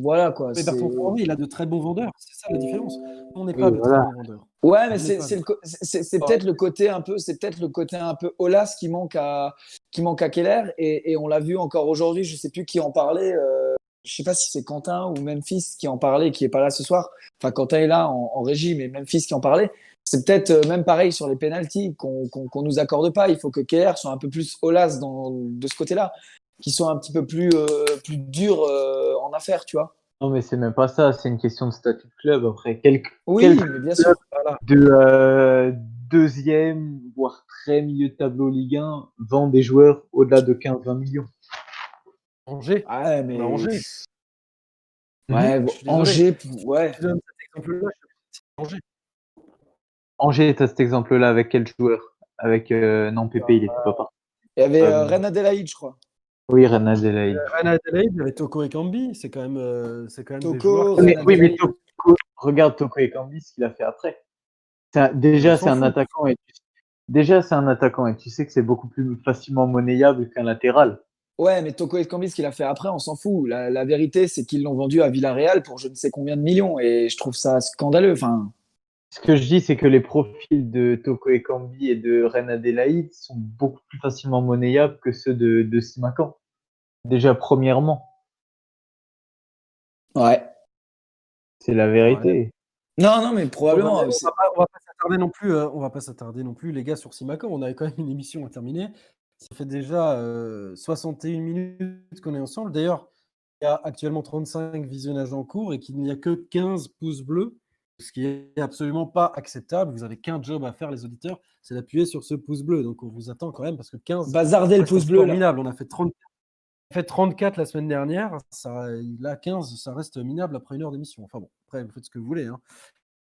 voilà quoi. Mais Bertrand Traoré, il a de très bons vendeurs. C'est ça la différence. On n'est pas de très bons vendeurs. Ouais, mais c'est peut-être le côté un peu, c'est peut-être le côté un peu Olas qui manque à qui manque à Keller et, et on l'a vu encore aujourd'hui. Je sais plus qui en parlait. Euh, je sais pas si c'est Quentin ou Memphis qui en parlait, qui est pas là ce soir. Enfin, Quentin est là en, régie, mais Memphis qui en parlait. C'est peut-être euh, même pareil sur les pénalties qu'on qu nous accorde pas. Il faut que Keller soit un peu plus dans, de ce côté-là, qui soit un petit peu plus, euh, plus dur euh, en affaires, tu vois. Non, mais c'est même pas ça. C'est une question de statut de club. Après, quelques, oui, mais bien sûr. De deuxième, voire très milieu de tableau Ligue 1, vendent des joueurs au-delà de 15-20 millions. Angers. Ouais, mais. Angers. Ouais, Angers, ouais. Angers. Angers, tu cet exemple-là avec quel joueur? Avec. Euh, non, Pépé, il était pas parti. Il y avait euh, euh Adelaide, je crois. Oui, Ren Adelaide. Euh, Ren Adelaide, il y avait Toko et Kambi. C'est quand même. Euh, c'est quand même Toko, des oui, mais Toko, regarde Toko et Kambi, ce qu'il a fait après. déjà, c'est un attaquant. Et déjà, c'est un attaquant. Et tu sais que c'est beaucoup plus facilement monnayable qu'un latéral. Ouais, mais Toko Ekambi, ce qu'il a fait après, on s'en fout. La, vérité, c'est qu'ils l'ont vendu à Villarreal pour je ne sais combien de millions. Et je trouve ça scandaleux. Enfin... Ce que je dis, c'est que les profils de Toko Ekambi et de Ren Adelaide sont beaucoup plus facilement monnayables que ceux de, de Simakan. Déjà, premièrement. Ouais. C'est la vérité. Non, non, mais probablement. On va, va pas s'attarder non plus. Euh, on va pas s'attarder non plus, les gars, sur Simakan. On avait quand même une émission à terminer. Ça fait déjà 61 minutes qu'on est ensemble. D'ailleurs, il y a actuellement 35 visionnages en cours et qu'il n'y a que 15 pouces bleus, ce qui est absolument pas acceptable. Vous avez qu'un job à faire, les auditeurs, c'est d'appuyer sur ce pouce bleu. Donc on vous attend quand même parce que 15. Bazardez le pouce bleu. Formidable. On a fait 30. fait 34 la semaine dernière. Ça, a 15, ça reste minable après une heure d'émission. Enfin bon, après, vous faites ce que vous voulez. Hein.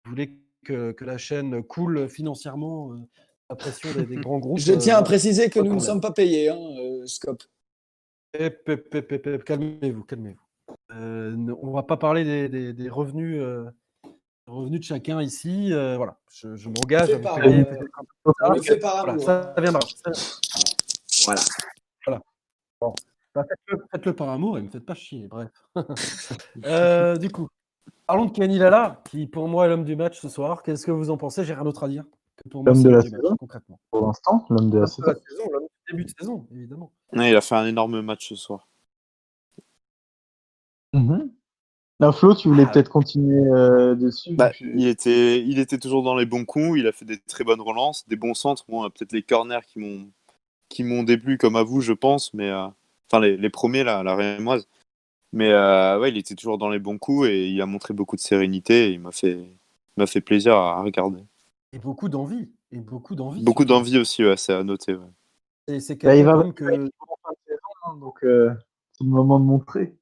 Vous voulez que, que la chaîne coule financièrement euh, la pression des, des grands groupes. Je tiens à euh, préciser que nous ne sommes pas payés, hein, euh, Scope. Calmez-vous, calmez-vous. Euh, ne- on va pas parler des, des- des revenus, revenus de chacun ici. euh, voilà, je, je m'engage par, payer euh, Voilà, amour. ça viendra. ça- Voilà. Bah, faites-le, faites-le par amour et ne me faites pas chier, bref. Euh, du coup, parlons de Kenny Lala, qui pour moi est l'homme du match ce soir. Qu'est-ce que vous en pensez? J'ai rien d'autre à dire. Que pour moi, L'homme de la du match, saison concrètement. Pour l'instant, l'homme de la saison. la saison, l'homme du début de saison, évidemment. Ouais, il a fait un énorme match ce soir. Mhm. Là, Flo, tu voulais Ah. peut-être continuer euh, dessus. Bah, que- il, était, il était toujours dans les bons coups, il a fait des très bonnes relances, des bons centres. Bon, peut-être les corners qui m'ont qui m'ont déplu comme à vous, je pense, mais euh, enfin les, les premiers là, la Rémoise. Mais euh, ouais, il était toujours dans les bons coups et il a montré beaucoup de sérénité. Et il m'a fait, m'a fait plaisir à regarder. Et beaucoup d'envie. Et beaucoup d'envie. Beaucoup d'envie aussi, ouais, c'est à noter. ouais. C'est Bah, il va quand même que. hein, donc euh, c'est le moment de montrer.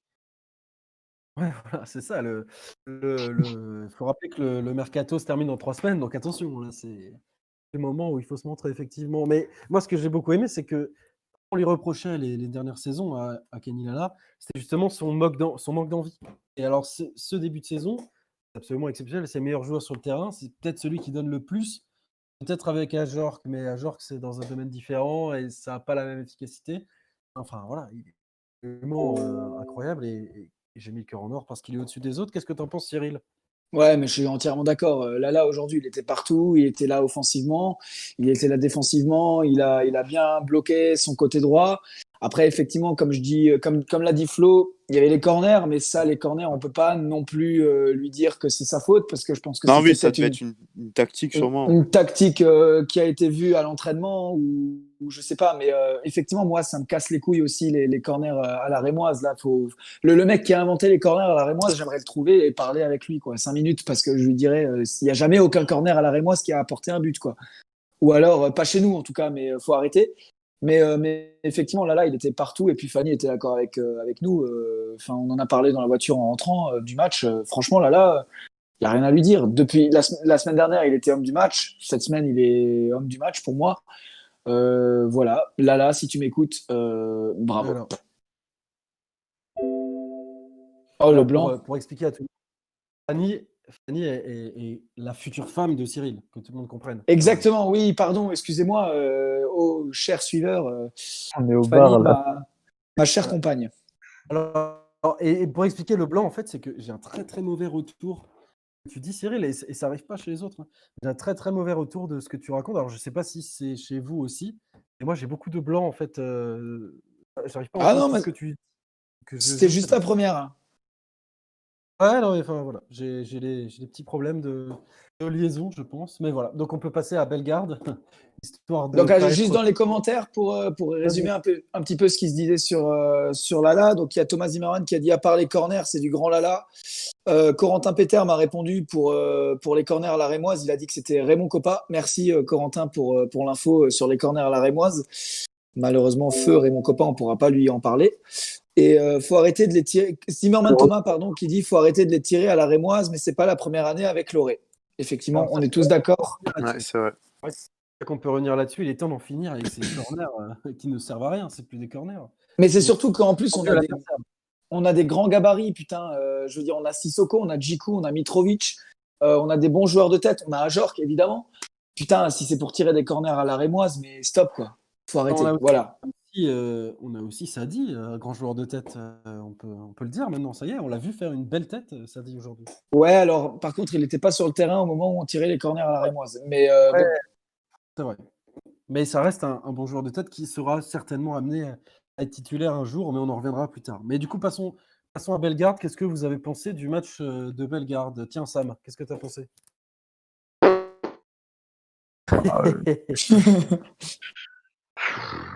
Ouais, voilà, c'est ça. Le, le, le- faut rappeler que le, mercato se termine dans trois semaines, donc attention, là, c'est le moment où il faut se montrer effectivement. Mais moi, ce que j'ai beaucoup aimé, c'est que on lui reprochait les, dernières saisons à, à Kenny Lala, c'était justement son, son manque d'envie. Et alors, ce, début de saison, c'est absolument exceptionnel. C'est le meilleur joueur sur le terrain. C'est peut-être celui qui donne le plus. Peut-être avec Ajorc, mais Ajorc, c'est dans un domaine différent et ça n'a pas la même efficacité. Enfin, voilà, il est vraiment euh, incroyable et j'ai mis le cœur en or parce qu'il est au-dessus des autres. Qu'est-ce que tu en penses, Cyril? Ouais, mais je suis entièrement d'accord. Euh, Là, là, aujourd'hui, il était partout. Il était là offensivement. Il était là défensivement. Il a, il a bien bloqué son côté droit. Après, effectivement, comme je dis, euh, comme, comme l'a dit Flo, il y avait les corners, mais ça, les corners, on peut pas non plus euh, lui dire que c'est sa faute parce que je pense que Non, oui, ça devait une- être une, une tactique sûrement. une tactique euh, qui a été vue à l'entraînement ou, ou je sais pas, mais euh, effectivement, moi, ça me casse les couilles aussi les, corners euh, à la rémoise. Là, faut le, le mec qui a inventé les corners à la rémoise, j'aimerais le trouver et parler avec lui, quoi, cinq minutes, parce que je lui dirais, euh, il y a jamais aucun corner à la rémoise qui a apporté un but, quoi. Ou alors, pas chez nous en tout cas, mais faut arrêter. Mais, mais effectivement, là, là, il était partout et puis Fanny était d'accord avec, nous. on en a parlé dans la voiture en rentrant du match. Franchement, là, là, il n'y a rien à lui dire. Depuis la semaine dernière, il était homme du match. Cette semaine, il est homme du match pour moi. Euh, voilà. Lala, si tu m'écoutes, euh, bravo. Alors, Oh, le blanc. Pour, euh, pour expliquer à tout le monde, Fanny, Fanny est, est- est la future femme de Cyril, que tout le monde comprenne. Exactement, oui, pardon, excusez-moi, euh, oh, cher suiveur, euh, On est au Fanny, bar là. ma, ma chère compagne. Alors, alors, et, et pour expliquer le blanc, en fait, c'est que j'ai un très très mauvais retour. Tu dis Cyril, et, ça arrive pas chez les autres. hein. J'ai un très très mauvais retour de ce que tu racontes. Alors, je sais pas si c'est chez vous aussi. Et moi, j'ai beaucoup de blanc, en fait. euh, J'arrive pas à Ah non, mais ce que tu. que C'était je juste la première. hein. Ouais, non, mais enfin voilà, j'ai j'ai des, j'ai des petits problèmes de, de liaison, je pense. Mais voilà, donc on peut passer à Bellegarde, histoire de. Donc, juste dans les commentaires, pour, euh, pour résumer un, peu, un petit peu ce qui se disait sur, euh, sur Lala. Donc, il y a Thomas Zimmerman qui a dit à part les corners, c'est du grand Lala. Euh, Corentin Péter m'a répondu pour, euh, pour les corners à la Rémoise. Il a dit que c'était Raymond Coppa. Merci, euh, Corentin, pour, pour l'info sur les corners à la Rémoise. Malheureusement, feu Raymond Coppa, on ne pourra pas lui en parler. Et euh, faut arrêter de les tirer. Zimmerman Thomas, pardon, qui dit faut arrêter de les tirer à la Rémoise, mais c'est pas la première année avec Loré. Effectivement, on est tous d'accord. Ouais, c'est vrai. Qu'on peut revenir là-dessus. Il est temps d'en finir avec ces corners euh, qui ne servent à rien. C'est plus des corners. Mais c'est surtout qu'en plus, on a, des, on a des grands gabarits, putain. Euh, je veux dire, on a Sissoko, on a Djikou, on a Mitrovic, euh, on a des bons joueurs de tête, on a Ajorc, évidemment. Putain, si c'est pour tirer des corners à la Rémoise, mais stop, quoi. Faut arrêter. On a aussi- Voilà. On a aussi Sadi, grand joueur de tête. on, peut, on peut le dire maintenant. Ça y est, on l'a vu faire une belle tête, Sadi, aujourd'hui. Ouais, alors, par contre, il n'était pas sur le terrain au moment où on tirait les corners à la Rémoise. Mais euh, Ouais. C'est vrai. Mais ça reste un, un bon joueur de tête qui sera certainement amené à être titulaire un jour, mais on en reviendra plus tard. Mais du coup, passons, passons à Bellegarde. Qu'est-ce que vous avez pensé du match euh, de Bellegarde? Tiens, Sam, qu'est-ce que tu as pensé? Ah,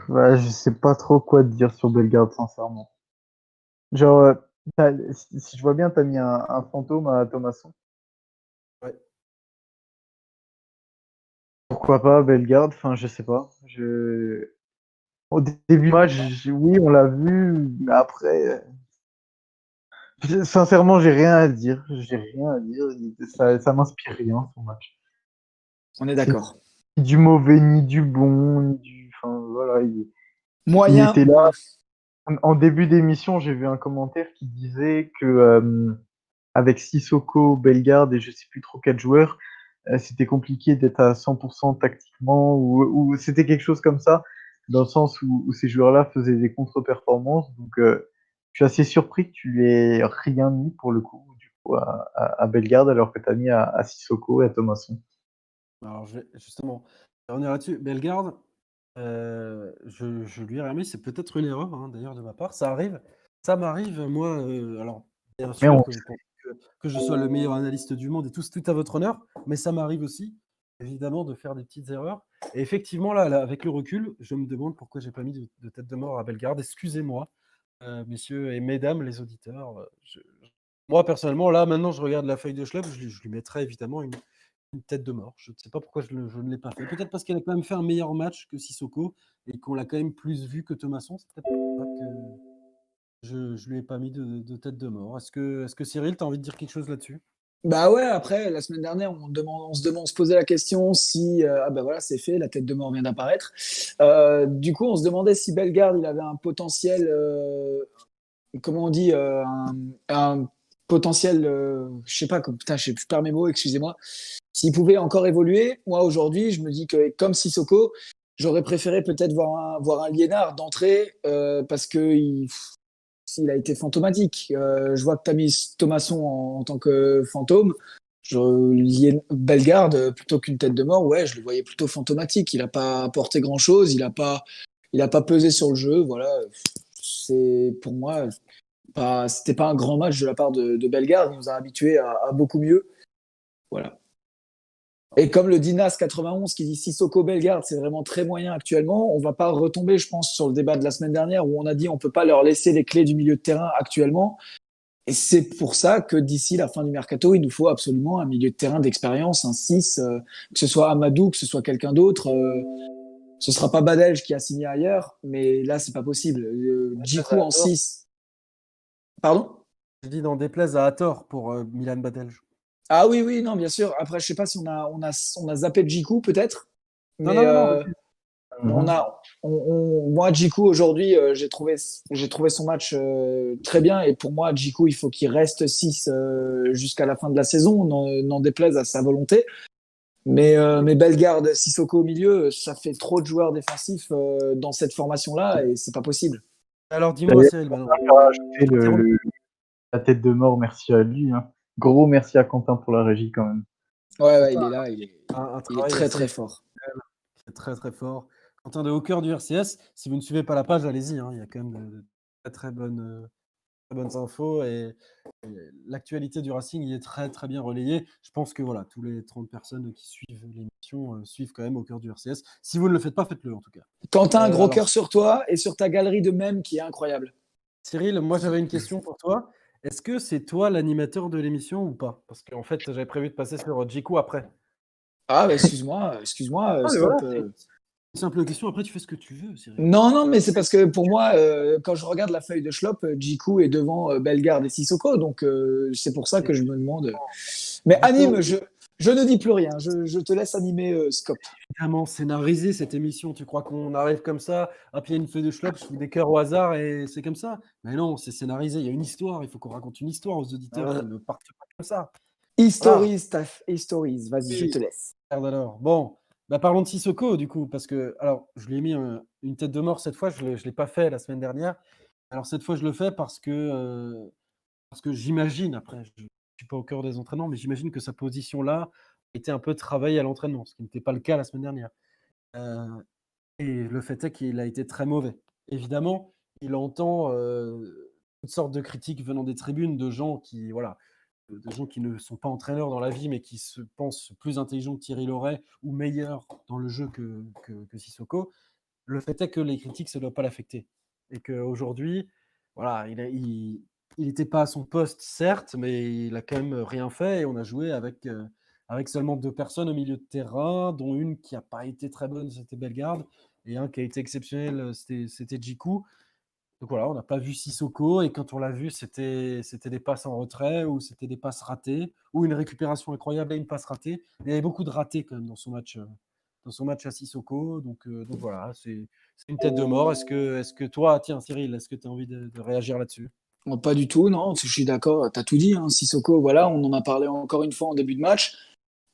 Ouais, je sais pas trop quoi te dire sur Bellegarde, sincèrement. Genre, euh, si si je vois bien, t'as mis un, un fantôme à Thomasson. Pourquoi pas Bellegarde Enfin, je sais pas. Je... Au début du match, oui, on l'a vu, mais après, sincèrement, j'ai rien à dire. J'ai rien à dire. Ça, ça m'inspire rien, son match. On est d'accord. Ni du mauvais, ni du bon, ni du. Enfin, voilà. Il, Moyen. il était là. En- début d'émission, j'ai vu un commentaire qui disait que euh, avec Sissoko, Bellegarde et je sais plus trop quel joueur, euh, c'était compliqué d'être à 100% tactiquement ou, ou c'était quelque chose comme ça, dans le sens où, où ces joueurs-là faisaient des contre-performances. Donc, euh, je suis assez surpris que tu l'aies rien mis pour le coup, du coup, à, à, à Bellegarde alors que tu as mis à, à Sissoko et à Thomasson. Alors, je vais justement revenir là-dessus. Bellegarde, euh, je, je lui ai remis, c'est peut-être une erreur hein, d'ailleurs de ma part. Ça arrive, ça m'arrive, moi. euh, alors, bien sûr on que, que- je sois le meilleur analyste du monde et tout, tout à votre honneur, mais ça m'arrive aussi, évidemment, de faire des petites erreurs. Et effectivement, là, avec le recul, je me demande pourquoi j'ai pas mis de, tête de mort à Bellegarde. Excusez-moi, euh, messieurs et mesdames les auditeurs. euh, moi, personnellement, là, maintenant, je regarde la feuille de Schlepp, je, lui- mettrais évidemment une, tête de mort. Je ne sais pas pourquoi je, ne l'ai pas fait. Peut-être parce qu'elle a quand même fait un meilleur match que Sissoko et qu'on l'a quand même plus vu que Thomasson. Peut-être ça que je ne lui ai pas mis de, tête de mort. Est-ce que, est que Cyril, tu as envie de dire quelque chose là-dessus? Bah ouais, après, la semaine dernière, on, se, posait la question si. euh, ah bah voilà, c'est fait, la tête de mort vient d'apparaître. Euh, du coup, on se demandait si Bellegarde, il avait un potentiel. euh, comment on dit un, potentiel. je sais pas, putain, je, perds mes mots, excusez-moi. S'il pouvait encore évoluer, moi aujourd'hui, je me dis que comme Sissoko, j'aurais préféré peut-être voir un, voir un Liénard d'entrée parce que il, il a été fantomatique. Euh, je vois que tu en, tant que fantôme. Je, Lien- Bellegarde, plutôt qu'une tête de mort, ouais, je le voyais plutôt fantomatique. Il n'a pas apporté grand-chose, il n'a pas, il pas pesé sur le jeu. Voilà, c'est pour moi, pas, c'était pas un grand match de la part de, de Bellegarde. Il nous a habitués à, à beaucoup mieux. Voilà. Et comme le Dinas 91 qui dit Sissoko Bellegarde, c'est vraiment très moyen actuellement, on va pas retomber, je pense, sur le débat de la semaine dernière où on a dit on peut pas leur laisser les clés du milieu de terrain actuellement. Et c'est pour ça que d'ici la fin du mercato, il nous faut absolument un milieu de terrain d'expérience, un 6, euh, que ce soit Amadou, que ce soit quelqu'un d'autre. Euh, ce sera pas Badelj qui a signé ailleurs, mais là, c'est pas possible. Euh, Djikou en 6. Pardon? Je dis dans déplaise à Hathor pour euh, Milan Badelj. Ah oui, oui, non, bien sûr. Après, je sais pas si on a, on a, on a zappé Djikou, peut-être. Non, non, non, euh, Mhm. on a, on, on- moi, Djikou, aujourd'hui, euh, j'ai trouvé, j'ai trouvé son match euh, très bien. Et pour moi, Djikou, il faut qu'il reste 6 jusqu'à la fin de la saison, n'en déplaise à sa volonté. Mais, euh, mais Bellegarde, Sissoko au milieu, ça fait trop de joueurs défensifs euh, dans cette formation-là et c'est pas possible. Alors dis-moi, Cyril, le- la tête de mort, merci à lui. hein. Gros merci à Quentin pour la régie quand même. Ouais, ouais, il est là, il est, un, un il est travail très très fort. C'est très très fort. Quentin de Hawker du RCS, si vous ne suivez pas la page, allez-y. hein, Il y a quand même de, de très très bonnes, très bonnes infos et, et l'actualité du Racing il est très très bien relayée. Je pense que voilà, tous les 30 personnes qui suivent l'émission euh, suivent quand même au cœur du RCS. Si vous ne le faites pas, faites-le en tout cas. Quentin, Euh, gros alors- cœur sur toi et sur ta galerie de mèmes qui est incroyable. Cyril, moi j'avais une question pour toi. Est-ce que c'est toi l'animateur de l'émission ou pas? Parce qu'en fait, j'avais prévu de passer sur Jiku après. Ah, bah, excuse-moi, excuse-moi. euh, voilà, euh. Simple question, après tu fais ce que tu veux, Cyril. Non, non, mais c'est parce que pour moi, euh, quand je regarde la feuille de Schlop, euh, Djikou est devant euh, Bellegarde et Sissoko, donc euh, c'est pour ça que je me demande. euh. Mais anime, je, je ne dis plus rien, je, je te laisse animer euh, Scope. Évidemment, scénarisé cette émission. Tu crois qu'on arrive comme ça, à pied une feuille de schlop, je fous des cœurs au hasard et c'est comme ça? Mais non, c'est scénarisé. Il y a une histoire. Il faut qu'on raconte une histoire aux auditeurs. Ouais. Ça ne part pas comme ça. Historise, ta historise, vas-y, je te laisse. Alors. Bon, bah parlons de Sissoko du coup, parce que alors je lui ai mis un- une tête de mort cette fois. Je ne l'ai pas fait la semaine dernière. Alors cette fois, je le fais parce que euh, parce que j'imagine. Après, je pas au cœur des entraînements, mais j'imagine que sa position là était un peu travaillée à l'entraînement, ce qui n'était pas le cas la semaine dernière. Euh, et le fait est qu'il a été très mauvais. Évidemment, il entend euh, toutes sortes de critiques venant des tribunes de gens qui, voilà, de gens qui ne sont pas entraîneurs dans la vie, mais qui se pensent plus intelligents que Thierry Loret ou meilleurs dans le jeu que, Sissoko. Le fait est que les critiques, ça ne doit pas l'affecter. Et qu'aujourd'hui, voilà, il n'était il, il était pas à son poste, certes, mais il a quand même rien fait et on a joué avec, euh, avec seulement deux personnes au milieu de terrain, dont une qui n'a pas été très bonne, c'était Bellegarde. et un qui a été exceptionnel, c'était Jiku. Donc voilà, on n'a pas vu Sissoko et quand on l'a vu, c'était des passes en retrait ou c'était des passes ratées ou une récupération incroyable et une passe ratée. Il y avait beaucoup de ratés quand même dans son match, euh, dans son match à Sissoko. Donc, euh, donc voilà, c'est une tête de mort. Est-ce que, est que toi, tiens Cyril, est-ce que tu as envie de, réagir là-dessus? Pas du tout, non, je suis d'accord, tu as tout dit. Hein. Sissoko, voilà, on en a parlé encore une fois en début de match.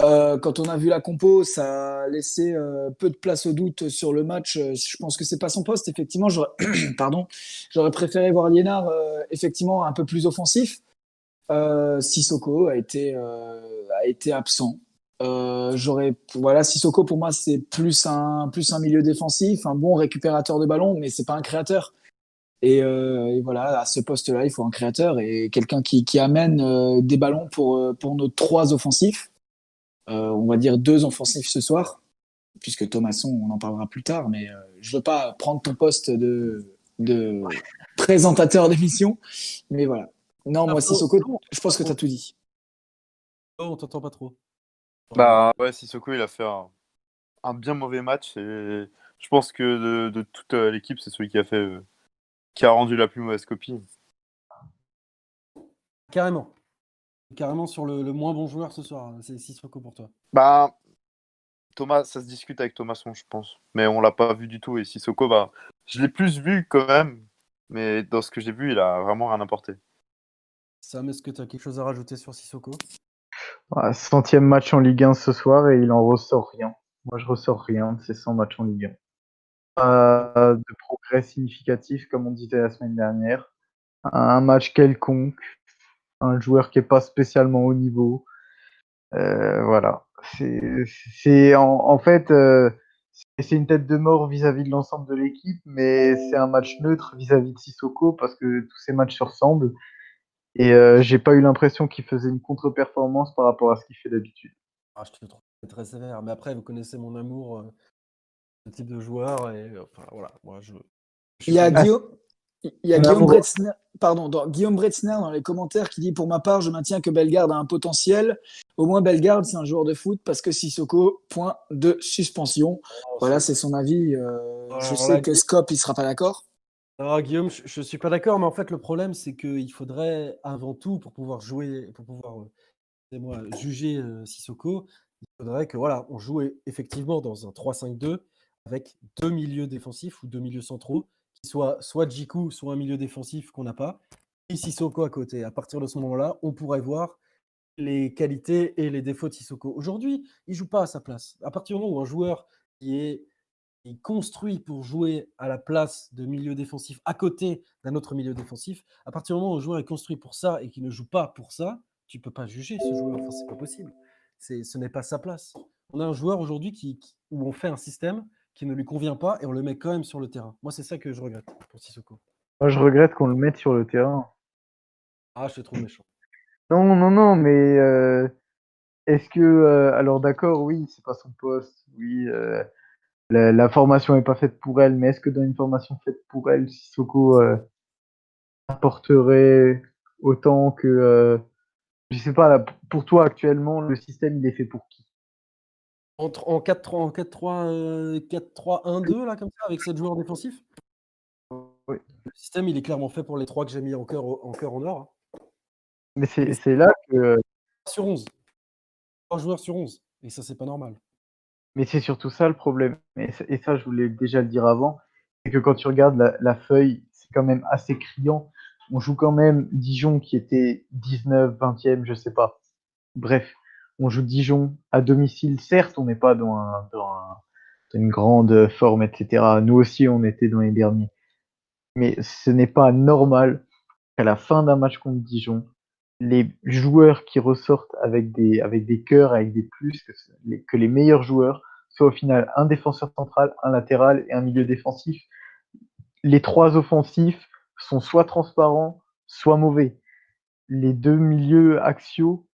Euh, quand on a vu la compo, ça a laissé euh, peu de place au doute sur le match. Euh, je pense que c'est pas son poste. Effectivement, j'aurais, pardon, j'aurais préféré voir Liénard effectivement un peu plus offensif. Sissoko a été a été absent. j'aurais, voilà, Sissoko pour moi c'est plus un plus un milieu défensif, un bon récupérateur de ballon, mais c'est pas un créateur. Et, et, voilà, à ce poste-là, il faut un créateur et quelqu'un qui, qui amène des ballons pour pour nos trois offensifs. Euh, on va dire deux offensifs ce soir, puisque Thomasson, on en parlera plus tard, mais euh, je veux pas prendre ton poste de, de présentateur d'émission, mais voilà. Non, moi, Sissoko, je pense que tu as tout dit. Oh, on t'entend pas trop. Bah ouais, Sissoko, il a fait un, bien mauvais match et je pense que de, toute euh, l'équipe, c'est celui qui a fait qui a rendu la plus mauvaise copie. Carrément carrément sur le, moins bon joueur ce soir. Hein. C'est Sissoko pour toi. Bah, Thomas, ça se discute avec Thomasson, je pense. Mais on l'a pas vu du tout. Et Sissoko, bah, je l'ai plus vu quand même. Mais dans ce que j'ai vu, il a vraiment rien apporté. Sam, est-ce que tu as quelque chose à rajouter sur Sissoko? Centième match en Ligue 1 ce soir et il en ressort rien. Moi, je ressors rien de ces 100 matchs en Ligue 1. De progrès significatif, comme on disait la semaine dernière. Un match quelconque, un joueur qui est pas spécialement au niveau. Euh, voilà. C'est en, fait euh, c'est une tête de mort vis-à-vis de l'ensemble de l'équipe, mais c'est un match neutre vis-à-vis de Sissoko parce que tous ces matchs se ressemblent. Et euh, j'ai pas eu l'impression qu'il faisait une contre-performance par rapport à ce qu'il fait d'habitude. Ah, je te trouve très sévère, mais après vous connaissez mon amour ce type de joueur et enfin voilà, moi je. Il y a Guillaume, il y a Guillaume Bretzner, pardon, dans, Guillaume Bretzner dans les commentaires qui dit Pour ma part, je maintiens que Bellegarde a un potentiel. Au moins, Bellegarde, c'est un joueur de foot parce que Sissoko, point de suspension. Voilà, c'est son avis. Euh, je sais que Scop, il sera pas d'accord. Alors, Guillaume, je ne suis pas d'accord, mais en fait, le problème, c'est qu'il faudrait avant tout, pour pouvoir jouer, pour pouvoir euh, moi, juger euh, Sissoko, il faudrait que voilà, on joue effectivement dans un 3-5-2 avec deux milieux défensifs ou deux milieux centraux soit soit Jiku, soit un milieu défensif qu'on n'a pas, et Sissoko à côté. À partir de ce moment-là, on pourrait voir les qualités et les défauts de Sissoko. Aujourd'hui, il joue pas à sa place. À partir du moment où un joueur qui est, construit pour jouer à la place de milieu défensif à côté d'un autre milieu défensif, à partir du moment où un joueur est construit pour ça et qui ne joue pas pour ça, tu peux pas juger ce joueur. Enfin, c'est pas possible. Ce n'est pas sa place. On a un joueur aujourd'hui qui, où on fait un système qui ne lui convient pas et on le met quand même sur le terrain. Moi, c'est ça que je regrette pour Sissoko. Moi, je regrette qu'on le mette sur le terrain. Ah, je suis trop méchant. Non, non, non, mais euh, est-ce que. Euh, alors, d'accord, oui, c'est pas son poste. Oui, euh, la, formation n'est pas faite pour elle, mais est-ce que dans une formation faite pour elle, Sissoko apporterait autant que. je sais pas, pour toi, actuellement, le système, il est fait pour qui? En, 4-3, en 4-3, 1-2, là, comme ça, avec 7 joueurs défensifs? Oui. Le système, il est clairement fait pour les 3 que j'ai mis en cœur en, en or. Hein. Mais c'est là que. Sur 11. 3 joueurs sur 11. Et ça, c'est pas normal. Mais c'est surtout ça le problème. Et, ça, je voulais déjà le dire avant. C'est que quand tu regardes la, la feuille, c'est quand même assez criant. On joue quand même Dijon qui était 19, 20e, je sais pas. Bref, on joue Dijon à domicile. Certes, on n'est pas dans, une grande forme, etc. Nous aussi, on était dans les derniers. Mais ce n'est pas normal qu'à la fin d'un match contre Dijon, les joueurs qui ressortent avec des, avec des cœurs, avec des plus, que les, que les meilleurs joueurs soient au final un défenseur central, un latéral et un milieu défensif. Les trois offensifs sont soit transparents, soit mauvais. Les deux milieux axiaux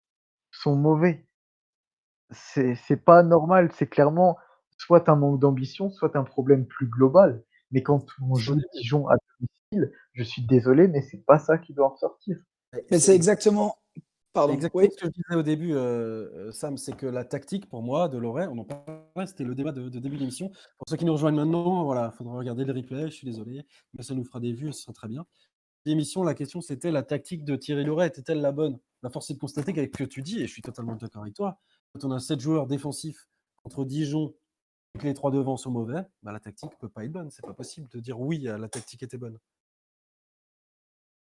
sont mauvais c'est pas normal. C'est clairement soit un manque d'ambition, soit un problème plus global. Mais quand on joue Dijon à domicile, je suis désolé, mais c'est pas ça qui doit en sortir. Mais c'est exactement. Pardon. Exactement ce que je disais au début, euh, euh, Sam, c'est que la tactique, pour moi, de Lorraine, on en parle c'était le débat de, début d'émission. Pour ceux qui nous rejoignent maintenant, voilà, il faudra regarder le replay, je suis désolé, mais ça nous fera des vues, ce sera très bien. L'émission, la question c'était la tactique de Thierry Loret était-elle la bonne? La force est de constater qu'avec ce que tu dis, et je suis totalement d'accord avec toi, on a 7 joueurs défensifs contre Dijon et que les trois devant sont mauvais, bah, la tactique ne peut pas être bonne. C'est pas possible de dire oui, la tactique était bonne.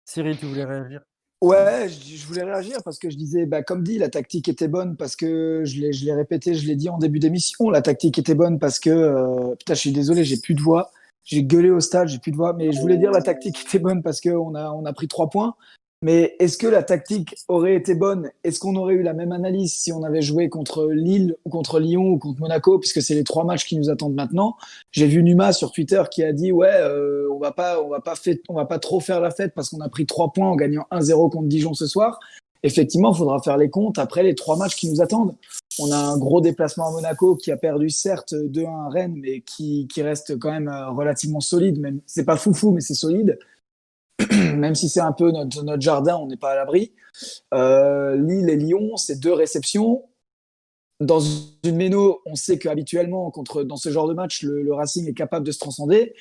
Cyril, tu voulais réagir? Ouais, je, voulais réagir parce que je disais, bah, comme dit, la tactique était bonne parce que je l'ai, je répété, je l'ai dit en début d'émission, la tactique était bonne parce que, euh, putain, je suis désolé, j'ai plus de voix. J'ai gueulé au stade, j'ai plus de voix, mais je voulais dire la tactique était bonne parce qu'on a, on a pris trois points. Mais est-ce que la tactique aurait été bonne? Est-ce qu'on aurait eu la même analyse si on avait joué contre Lille ou contre Lyon ou contre Monaco, puisque c'est les trois matchs qui nous attendent maintenant? J'ai vu Numa sur Twitter qui a dit ouais, euh, on va pas, on va pas fait, on va pas trop faire la fête parce qu'on a pris trois points en gagnant 1-0 contre Dijon ce soir. Effectivement, il faudra faire les comptes après les trois matchs qui nous attendent. On a un gros déplacement à Monaco qui a perdu certes 2-1 à Rennes, mais qui, qui reste quand même euh, relativement solide. Même c'est pas foufou, mais c'est solide. même si c'est un peu notre, jardin, on n'est pas à l'abri. Euh, Lille et Lyon, c'est deux réceptions. Dans une méno, on sait qu'habituellement, contre, dans ce genre de match, le, Racing est capable de se transcender.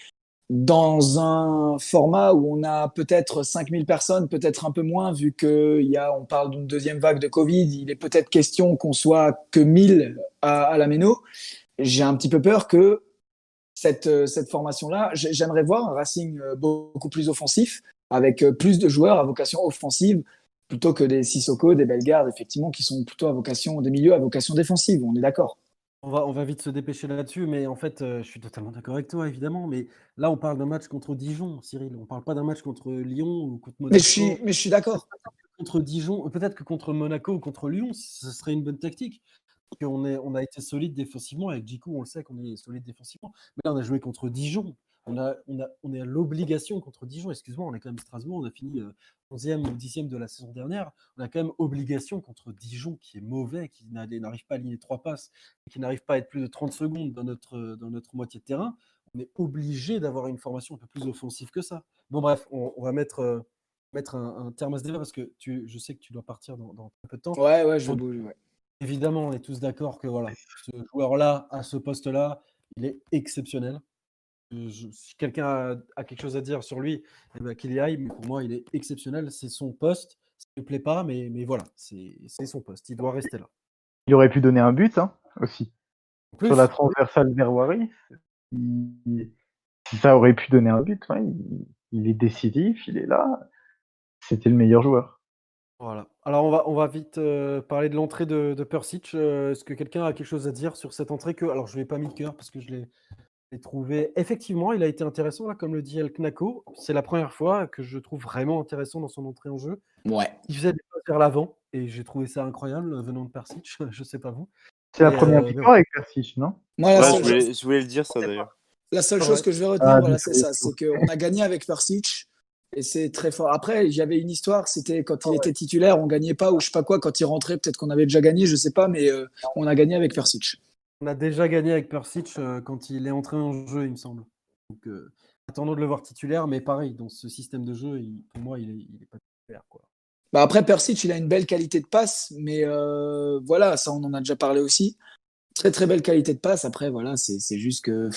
Dans un format où on a peut-être 5000 personnes, peut-être un peu moins, vu qu'on parle d'une deuxième vague de Covid, il est peut-être question qu'on soit que 1000 à, à la méno. J'ai un petit peu peur que cette, euh, cette formation-là. J'aimerais voir un Racing euh, beaucoup plus offensif, avec euh, plus de joueurs à vocation offensive, plutôt que des Sissoko, des Bellegarde, effectivement, qui sont plutôt à vocation des milieux à vocation défensive. On est d'accord. On va, on va vite se dépêcher là-dessus, mais en fait, je suis totalement d'accord avec toi, évidemment. Mais là, on parle d'un match contre Dijon, Cyril. On ne parle pas d'un match contre Lyon ou contre Monaco. Mais je suis, mais je suis d'accord. Contre Dijon, peut-être que contre Monaco ou contre Lyon, ce serait une bonne tactique qu'on on a été solide défensivement. Avec Djikou, on le sait qu'on est solide défensivement. Mais là, on a joué contre Dijon. On, a, on, a, on est à l'obligation contre Dijon. Excuse-moi, on est quand même Strasbourg. On a fini 11e ou 10e de la saison dernière. On a quand même obligation contre Dijon, qui est mauvais, qui n'arrive pas à aligner trois passes, qui n'arrive pas à être plus de 30 secondes dans notre, dans notre moitié de terrain. On est obligé d'avoir une formation un peu plus offensive que ça. Bon, bref, on, va mettre, mettre un, terme à ce débat parce que tu, je sais que tu dois partir dans, dans un peu de temps. Ouais, ouais, je bouge. Ouais. Évidemment, on est tous d'accord que voilà, ce joueur-là, à ce poste-là, il est exceptionnel. si quelqu'un a, quelque chose à dire sur lui, eh ben, qu'il y aille, mais pour moi, il est exceptionnel. C'est son poste. Ça ne me plaît pas, mais, mais voilà, c'est son poste. Il doit rester là. Il aurait pu donner un but hein, aussi. Sur la transversale vers ça aurait pu donner un but. il, est décisif, il est là. C'était le meilleur joueur. Voilà. Alors on va, on va vite euh, parler de l'entrée de, de Persic. Euh, est-ce que quelqu'un a quelque chose à dire sur cette entrée que alors je ne l'ai pas mis de cœur parce que je l'ai trouvé effectivement il a été intéressant là comme le dit El Knako. C'est la première fois que je trouve vraiment intéressant dans son entrée en jeu. Ouais. Il faisait des pas vers l'avant et j'ai trouvé ça incroyable venant de Persic. je sais pas vous. C'est la première euh, victoire avec Persic, non? Moi, je, voulais, le dire ça d'ailleurs. La seule chose que je vais retenir, ah, voilà, c'est ça, c'est qu'on a gagné avec Persic. Et c'est très fort. Après, j'avais une histoire, c'était quand il ah était titulaire, on gagnait pas, ou je sais pas quoi, quand il rentrait, peut-être qu'on avait déjà gagné, je sais pas, mais euh, on a gagné avec Persic. On a déjà gagné avec Persic euh, quand il est entré en jeu, il me semble. Donc, euh, attendons de le voir titulaire, mais pareil, dans ce système de jeu, pour moi, il est, pas titulaire. Quoi. Bah après, Persic, il a une belle qualité de passe, mais voilà, ça, on en a déjà parlé aussi. Très, très belle qualité de passe. Après, voilà, c'est juste que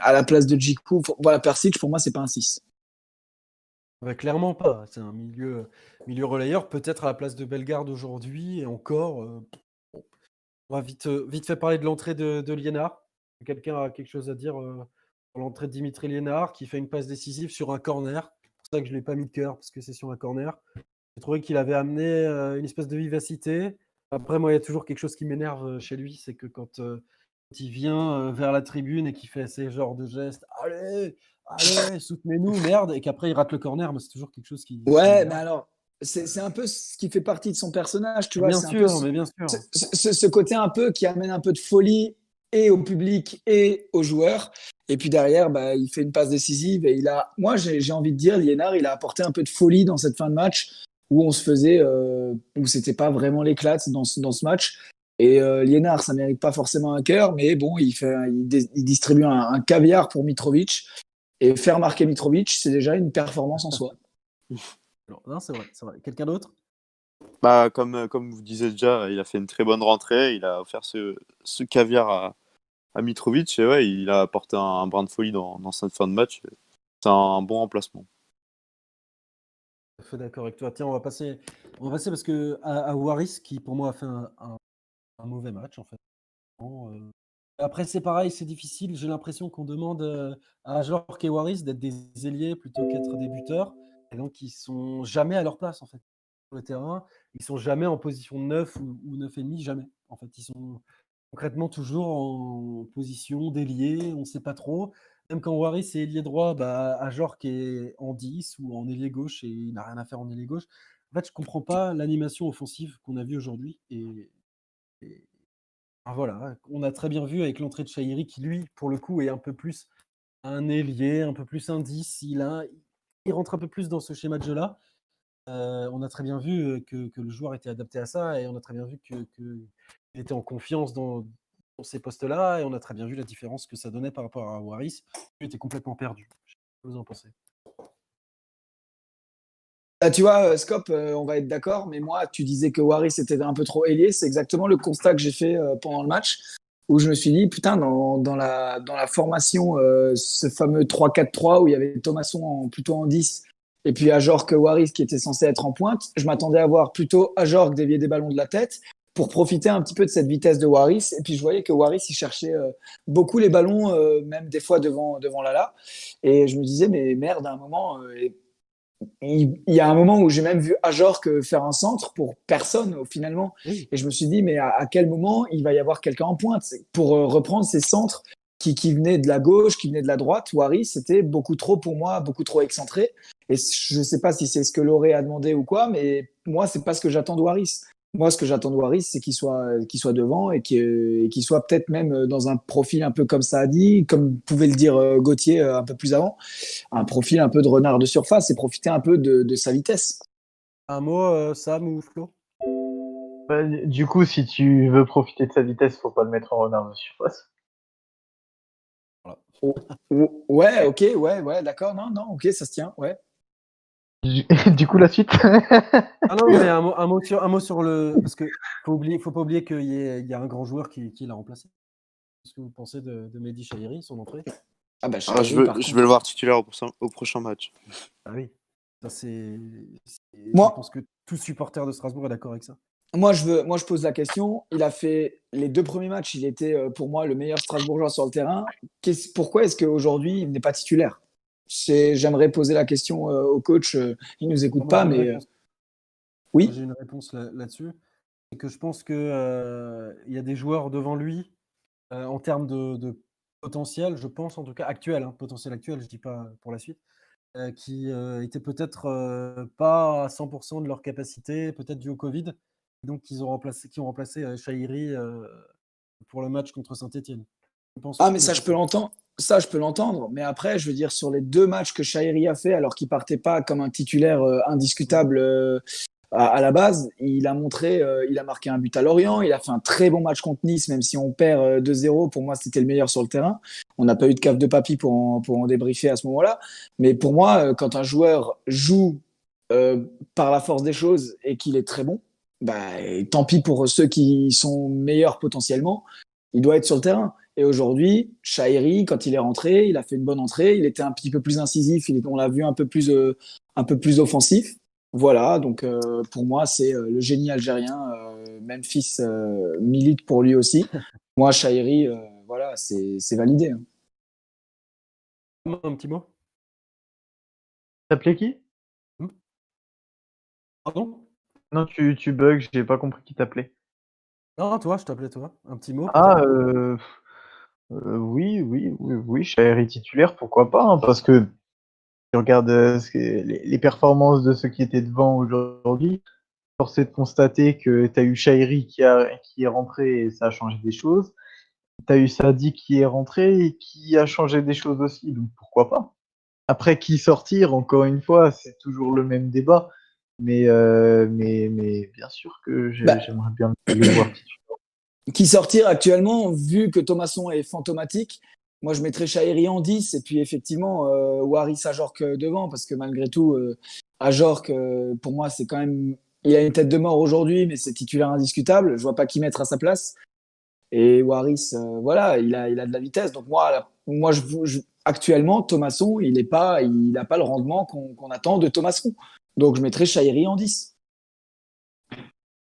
à la place de Djikou, voilà, Persic, pour moi, c'est pas un 6 clairement pas. C'est un milieu, milieu relayeur, peut-être à la place de Bellegarde aujourd'hui, et encore. Euh, on va vite, euh, vite fait parler de l'entrée de, Liénard. Quelqu'un a quelque chose à dire euh, sur l'entrée de Dimitri Liénard, qui fait une passe décisive sur un corner. C'est pour ça que je ne l'ai pas mis de cœur, parce que c'est sur un corner. J'ai trouvé qu'il avait amené une espèce de vivacité. Après, moi, il y a toujours quelque chose qui m'énerve chez lui, c'est que quand, il vient vers la tribune et qu'il fait ces genres de gestes, allez, allez, soutenez-nous, merde, et qu'après il rate le corner, mais c'est toujours quelque chose qui. Ouais, mais alors, c'est un peu ce qui fait partie de son personnage, tu vois. Bien sûr, mais bien sûr. Ce, côté un peu qui amène un peu de folie et au public et aux joueurs. Et puis derrière, bah, il fait une passe décisive et il a. Moi, j'ai envie de dire, Liénard, il a apporté un peu de folie dans cette fin de match où on se faisait, euh, où c'était pas vraiment l'éclat dans, dans ce match. Et euh, Liénard, ça mérite pas forcément un cœur, mais bon, il, fait, il, distribue un, un, caviar pour Mitrovic. Et faire marquer Mitrovic, c'est déjà une performance en soi. Non, c'est vrai, c'est vrai. Quelqu'un d'autre? Bah, comme, comme vous disiez déjà, il a fait une très bonne rentrée. Il a offert ce, ce caviar à, à Mitrovic. Et ouais, il a apporté un, brin de folie dans, dans cette fin de match. C'est un bon remplacement. Je suis d'accord avec toi. Tiens, on va passer, on va passer parce que à, Waris, qui pour moi a fait un, un, mauvais match en fait. Euh, après, c'est pareil, c'est difficile. J'ai l'impression qu'on demande euh, à Jork et Waris d'être des ailiers plutôt qu'être des buteurs. Et donc, ils sont jamais à leur place en fait sur le terrain. Ils sont jamais en position 9 ou, ou 9,5, jamais. En fait, ils sont concrètement toujours en position d'ailier, on ne sait pas trop. Même quand Waris est ailier droit, bah, Ajor qui est en 10 ou en ailier gauche et il n'a rien à faire en ailier gauche. En fait, je ne comprends pas l'animation offensive qu'on a vue aujourd'hui. Voilà, on a très bien vu avec l'entrée de Chahiri qui, lui, pour le coup, est un peu plus un ailier, un peu plus un 10. Il, rentre un peu plus dans ce schéma de jeu-là. Euh, on a très bien vu que, le joueur était adapté à ça et on a très bien vu qu'il était en confiance dans, ces postes-là et on a très bien vu la différence que ça donnait par rapport à Waris. Il était complètement perdu. Je sais pas ce que vous en pensez. Ah, tu vois, euh, Scop, euh, on va être d'accord, mais moi, tu disais que Waris était un peu trop ailier. C'est exactement le constat que j'ai fait pendant le match, où je me suis dit, putain, dans, la, dans la formation, ce fameux 3-4-3 où il y avait Thomasson en, plutôt en 10 et puis Ajorc Waris qui était censé être en pointe. Je m'attendais à voir plutôt Ajorc dévier des ballons de la tête pour profiter un petit peu de cette vitesse de Waris. Et puis je voyais que Waris il cherchait euh, beaucoup les ballons, euh, même des fois devant devant Lala. Et je me disais mais merde, à un moment. Euh, il, y a un moment où j'ai même vu Ajorc faire un centre pour personne finalement. Et je me suis dit, mais à, quel moment il va y avoir quelqu'un en pointe? Pour reprendre ces centres qui, qui venaient de la gauche, qui venaient de la droite. Waris, c'était beaucoup trop pour moi, beaucoup trop excentré. Et je ne sais pas si c'est ce que Loré a demandé ou quoi, mais moi, c'est pas ce que j'attends de Waris. Moi, ce que j'attends de Waris, c'est qu'il soit, qu'il soit devant et qu'il soit peut-être même dans un profil un peu comme ça a dit, comme pouvait le dire euh, Gauthier euh, un peu plus avant, un profil un peu de renard de surface et profiter un peu de, sa vitesse. Un mot, euh, Sam ou Flo? Bah, Du coup, si tu veux profiter de sa vitesse, faut pas le mettre en renard de surface. ouais, ok, ouais, ouais, d'accord, non, non, ok, ça se tient, ouais. Du coup, la suite Ah non, mais un mot, un mot, sur, un mot sur le. Parce qu'il ne faut pas oublier qu'il y, y, a un grand joueur qui, qui l'a remplacé. Qu'est-ce que vous pensez de, de Mehdi Chahiri, son entrée? Ah bah, ah, je, veux, je veux le voir titulaire au prochain, au prochain match. Ah oui. Ça, c'est. Moi, je pense que tout supporter de Strasbourg est d'accord avec ça. Moi je, veux, moi, je pose la question. Il a fait les deux premiers matchs, il était euh, pour moi le meilleur Strasbourgeois sur le terrain. pourquoi est-ce qu'aujourd'hui, il n'est pas titulaire? J'aimerais poser la question euh, au coach. Euh, il ne nous écoute pas, mais. Oui. J'ai une réponse là-dessus. C'est que je pense qu'il il y a des joueurs devant lui en termes de, potentiel, je pense en tout cas actuel, hein, potentiel actuel, je ne dis pas pour la suite, qui étaient peut-être pas à 100% de leur capacité, peut-être dû au Covid, donc ils ont remplacé, qui ont remplacé Chahiri pour le match contre Saint-Etienne. Ah, mais ça, je peux l'entendre. Ça, je peux l'entendre. Mais après, je veux dire, sur les deux matchs que Chahiri a fait, alors qu'il partait pas comme un titulaire euh, indiscutable euh, à, la base, il a montré, euh, il a marqué un but à Lorient, il a fait un très bon match contre Nice, même si on perd 2-0. Pour moi, c'était le meilleur sur le terrain. On n'a pas eu de cave de papy pour en, pour en débriefer à ce moment-là. Mais pour moi, quand un joueur joue par la force des choses et qu'il est très bon, bah, tant pis pour ceux qui sont meilleurs potentiellement, il doit être sur le terrain. Et aujourd'hui, Shairi, quand il est rentré, il a fait une bonne entrée. Il était un petit peu plus incisif. Il, on l'a vu un peu plus, euh, un peu plus offensif. Voilà. Donc euh, pour moi, c'est euh, le génie algérien. Memphis milite pour lui aussi. Moi, Shairi, voilà, c'est validé. Hein. Un petit mot? T'appelais qui? Hmm? Pardon? Non, tu, tu bugs. J'ai pas compris qui t'appelait. Non, toi, je t'appelais toi. Un petit mot. Ah. Euh... Euh, oui, oui, oui, oui, Chahiri titulaire, pourquoi pas, hein, parce que si on regarde euh, les, performances de ceux qui étaient devant aujourd'hui, force est de constater que tu as eu Chahiri qui, qui est rentré et ça a changé des choses. Tu as eu Sadi qui est rentré et qui a changé des choses aussi, donc pourquoi pas. Après, qui sortir, encore une fois, c'est toujours le même débat, mais, euh, mais, mais bien sûr que bah j'aimerais bien le voir titulaire qui sortir actuellement, vu que Thomasson est fantomatique, moi je mettrais Chahiri en 10 et puis effectivement euh, Waris Ajorc devant parce que malgré tout, euh, Ajorc, euh, pour moi, c'est quand même il a une tête de mort aujourd'hui, mais c'est titulaire indiscutable. Je vois pas qui mettre à sa place. Et Waris, euh, voilà, il a, il a de la vitesse. Donc moi, moi je, actuellement, Thomasson, il n'a pas, il pas le rendement qu'on attend de Thomasson. Donc je mettrai Chairi en 10.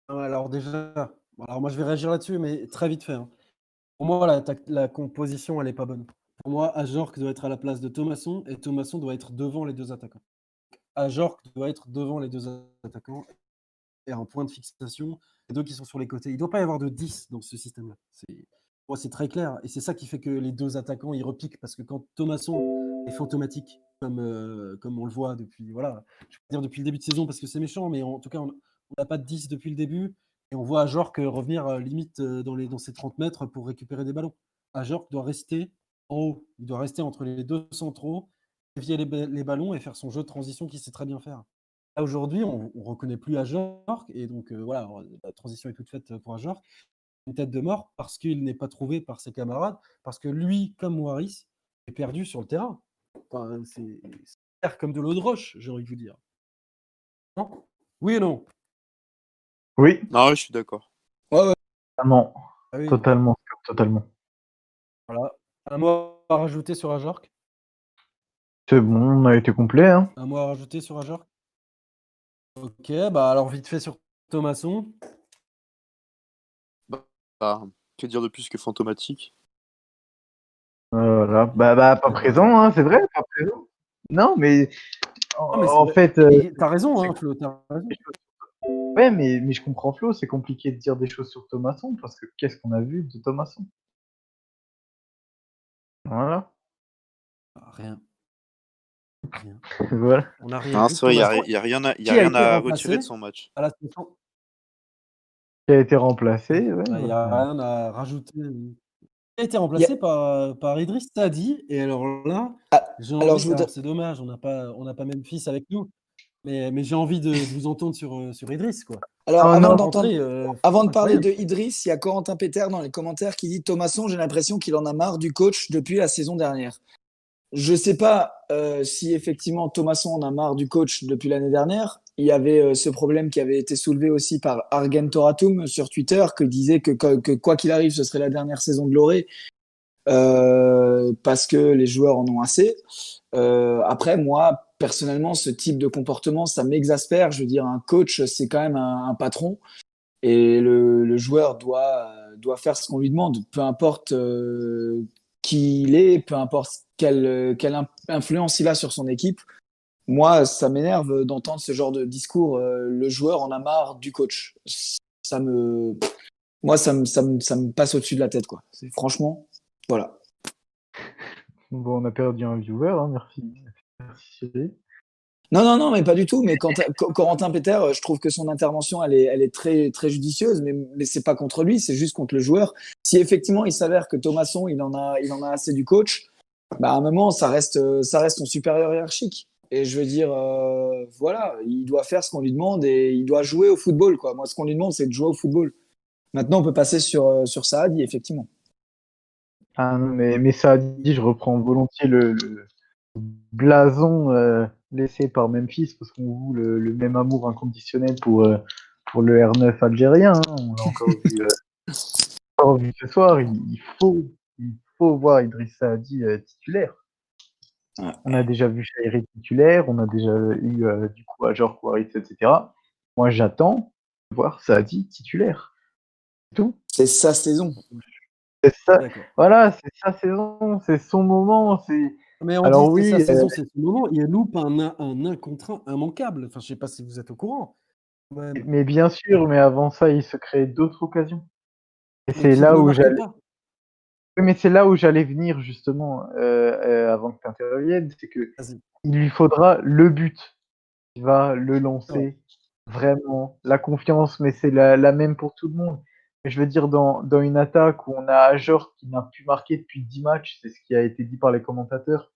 Alors déjà, alors moi je vais réagir là-dessus, mais très vite fait. Hein. Pour moi, la, composition, elle n'est pas bonne. Pour moi, Ajorc doit être à la place de Thomasson et Thomasson doit être devant les deux attaquants. Ajorc doit être devant les deux attaquants et un point de fixation, les deux qui sont sur les côtés. Il ne doit pas y avoir de 10 dans ce système-là. Moi, c'est très clair. Et c'est ça qui fait que les deux attaquants, ils repiquent. Parce que quand Thomasson est fantomatique, comme, euh, comme on le voit depuis, voilà, dire depuis le début de saison, parce que c'est méchant, mais en tout cas, on n'a pas de 10 depuis le début. Et on voit Ajorc revenir euh, limite euh, dans, ses 30 mètres pour récupérer des ballons. Ajorc doit rester en haut. Il doit rester entre les deux centraux, dévier les, ballons et faire son jeu de transition qu'il sait très bien faire aujourd'hui, on ne reconnaît plus Ajorc, et donc euh, voilà, la transition est toute faite pour Ajorc. Une tête de mort parce qu'il n'est pas trouvé par ses camarades, parce que lui, comme Waris, est perdu sur le terrain. c'est comme de l'eau de roche, j'ai envie de vous dire. Non? Oui et non? Oui. Non, je suis d'accord. Ouais, Totalement. Ah totalement. Totalement. Voilà. Un mot à rajouter sur Ajorc C'est bon, on a été complet. Hein. Un mot à rajouter sur Ajorc Ok, bah alors vite fait sur Thomasson. Bah, que dire de plus que fantomatique? Voilà, bah, bah pas présent, hein, c'est vrai, pas présent. Non, mais en, fait. Euh, t'as raison, hein, Flo, t'as raison. Ouais, mais, mais je comprends Flo, c'est compliqué de dire des choses sur Thomasson parce que qu'est-ce qu'on a vu de Thomasson? Voilà. Rien. voilà. On a rien. il n'y a, rien à, y a rien à retirer de son match. À la Qui a été remplacé. Il n'y a rien à rajouter. Il a été remplacé par, par Idriss Tadi? Et alors là, ah, alors c'est dommage, on n'a pas, on pas même fils avec nous. Mais, mais j'ai envie de, vous entendre sur, euh, sur Idriss. Quoi. Alors, ah, avant, euh, avant de parler de Idriss, il y a Corentin Péter dans les commentaires qui dit Thomasson, j'ai l'impression qu'il en a marre du coach depuis la saison dernière. Je ne sais pas euh, si effectivement Thomasson en a marre du coach depuis l'année dernière. Il y avait euh, ce problème qui avait été soulevé aussi par Argen Toratum sur Twitter, qui disait que, quoi qu'il arrive, ce serait la dernière saison de Loré, euh, parce que les joueurs en ont assez. Après, moi, personnellement, ce type de comportement, ça m'exaspère. Je veux dire, un coach, c'est quand même un, patron. Et le, joueur doit, doit faire ce qu'on lui demande, peu importe qui il est, peu importe quelle, quelle influence il a sur son équipe. Moi, ça m'énerve d'entendre ce genre de discours. Euh, le joueur en a marre du coach. Ça me, moi, ça me, ça me, ça me passe au-dessus de la tête, quoi. Franchement, voilà. Bon, on a perdu un viewer, hein, merci. Non, non, non, mais pas du tout. Mais quand, Corentin Peter, je trouve que son intervention, elle est, elle est très, très judicieuse, mais, mais c'est pas contre lui, c'est juste contre le joueur. Si effectivement il s'avère que Thomasson, il en a, il en a assez du coach, bah à un moment, ça reste, ça reste son supérieur hiérarchique. Et je veux dire, euh, voilà, il doit faire ce qu'on lui demande et il doit jouer au football. Moi, ce qu'on lui demande, c'est de jouer au football. Maintenant, on peut passer sur, euh, sur Saadi, effectivement. Ah non, mais, mais Saadi, je reprends volontiers le, blason. Euh, laissé par Memphis parce qu'on voue le, même amour inconditionnel pour, euh, pour le R9 algérien. Hein. On l'a euh, encore, vu, ce soir. Il, faut, il faut voir Idriss Saadi euh, titulaire. On a déjà vu Chairi titulaire, on a déjà eu du coup Ajor Kouaris, etc. Moi, j'attends de voir Saadi titulaire. Tout. C'est sa saison. C'est ça. Voilà, c'est sa saison, c'est son moment, c'est mais Alors oui, sa saison, c'est ce moment. Il loupe un, un 1 contre 1 immanquable. Enfin, je sais pas si vous êtes au courant. Mais bien sûr, mais avant ça, il se crée d'autres occasions. Et c'est là où j'allais. Mais c'est là où j'allais venir justement euh, euh, avant que tu interviennes, c'est que il lui faudra le but qui va le lancer vraiment la confiance, mais c'est la, la, même pour tout le monde. Je veux dire, dans, dans une attaque où on a Ajor qui n'a plus marqué depuis 10 matchs, c'est ce qui a été dit par les commentateurs.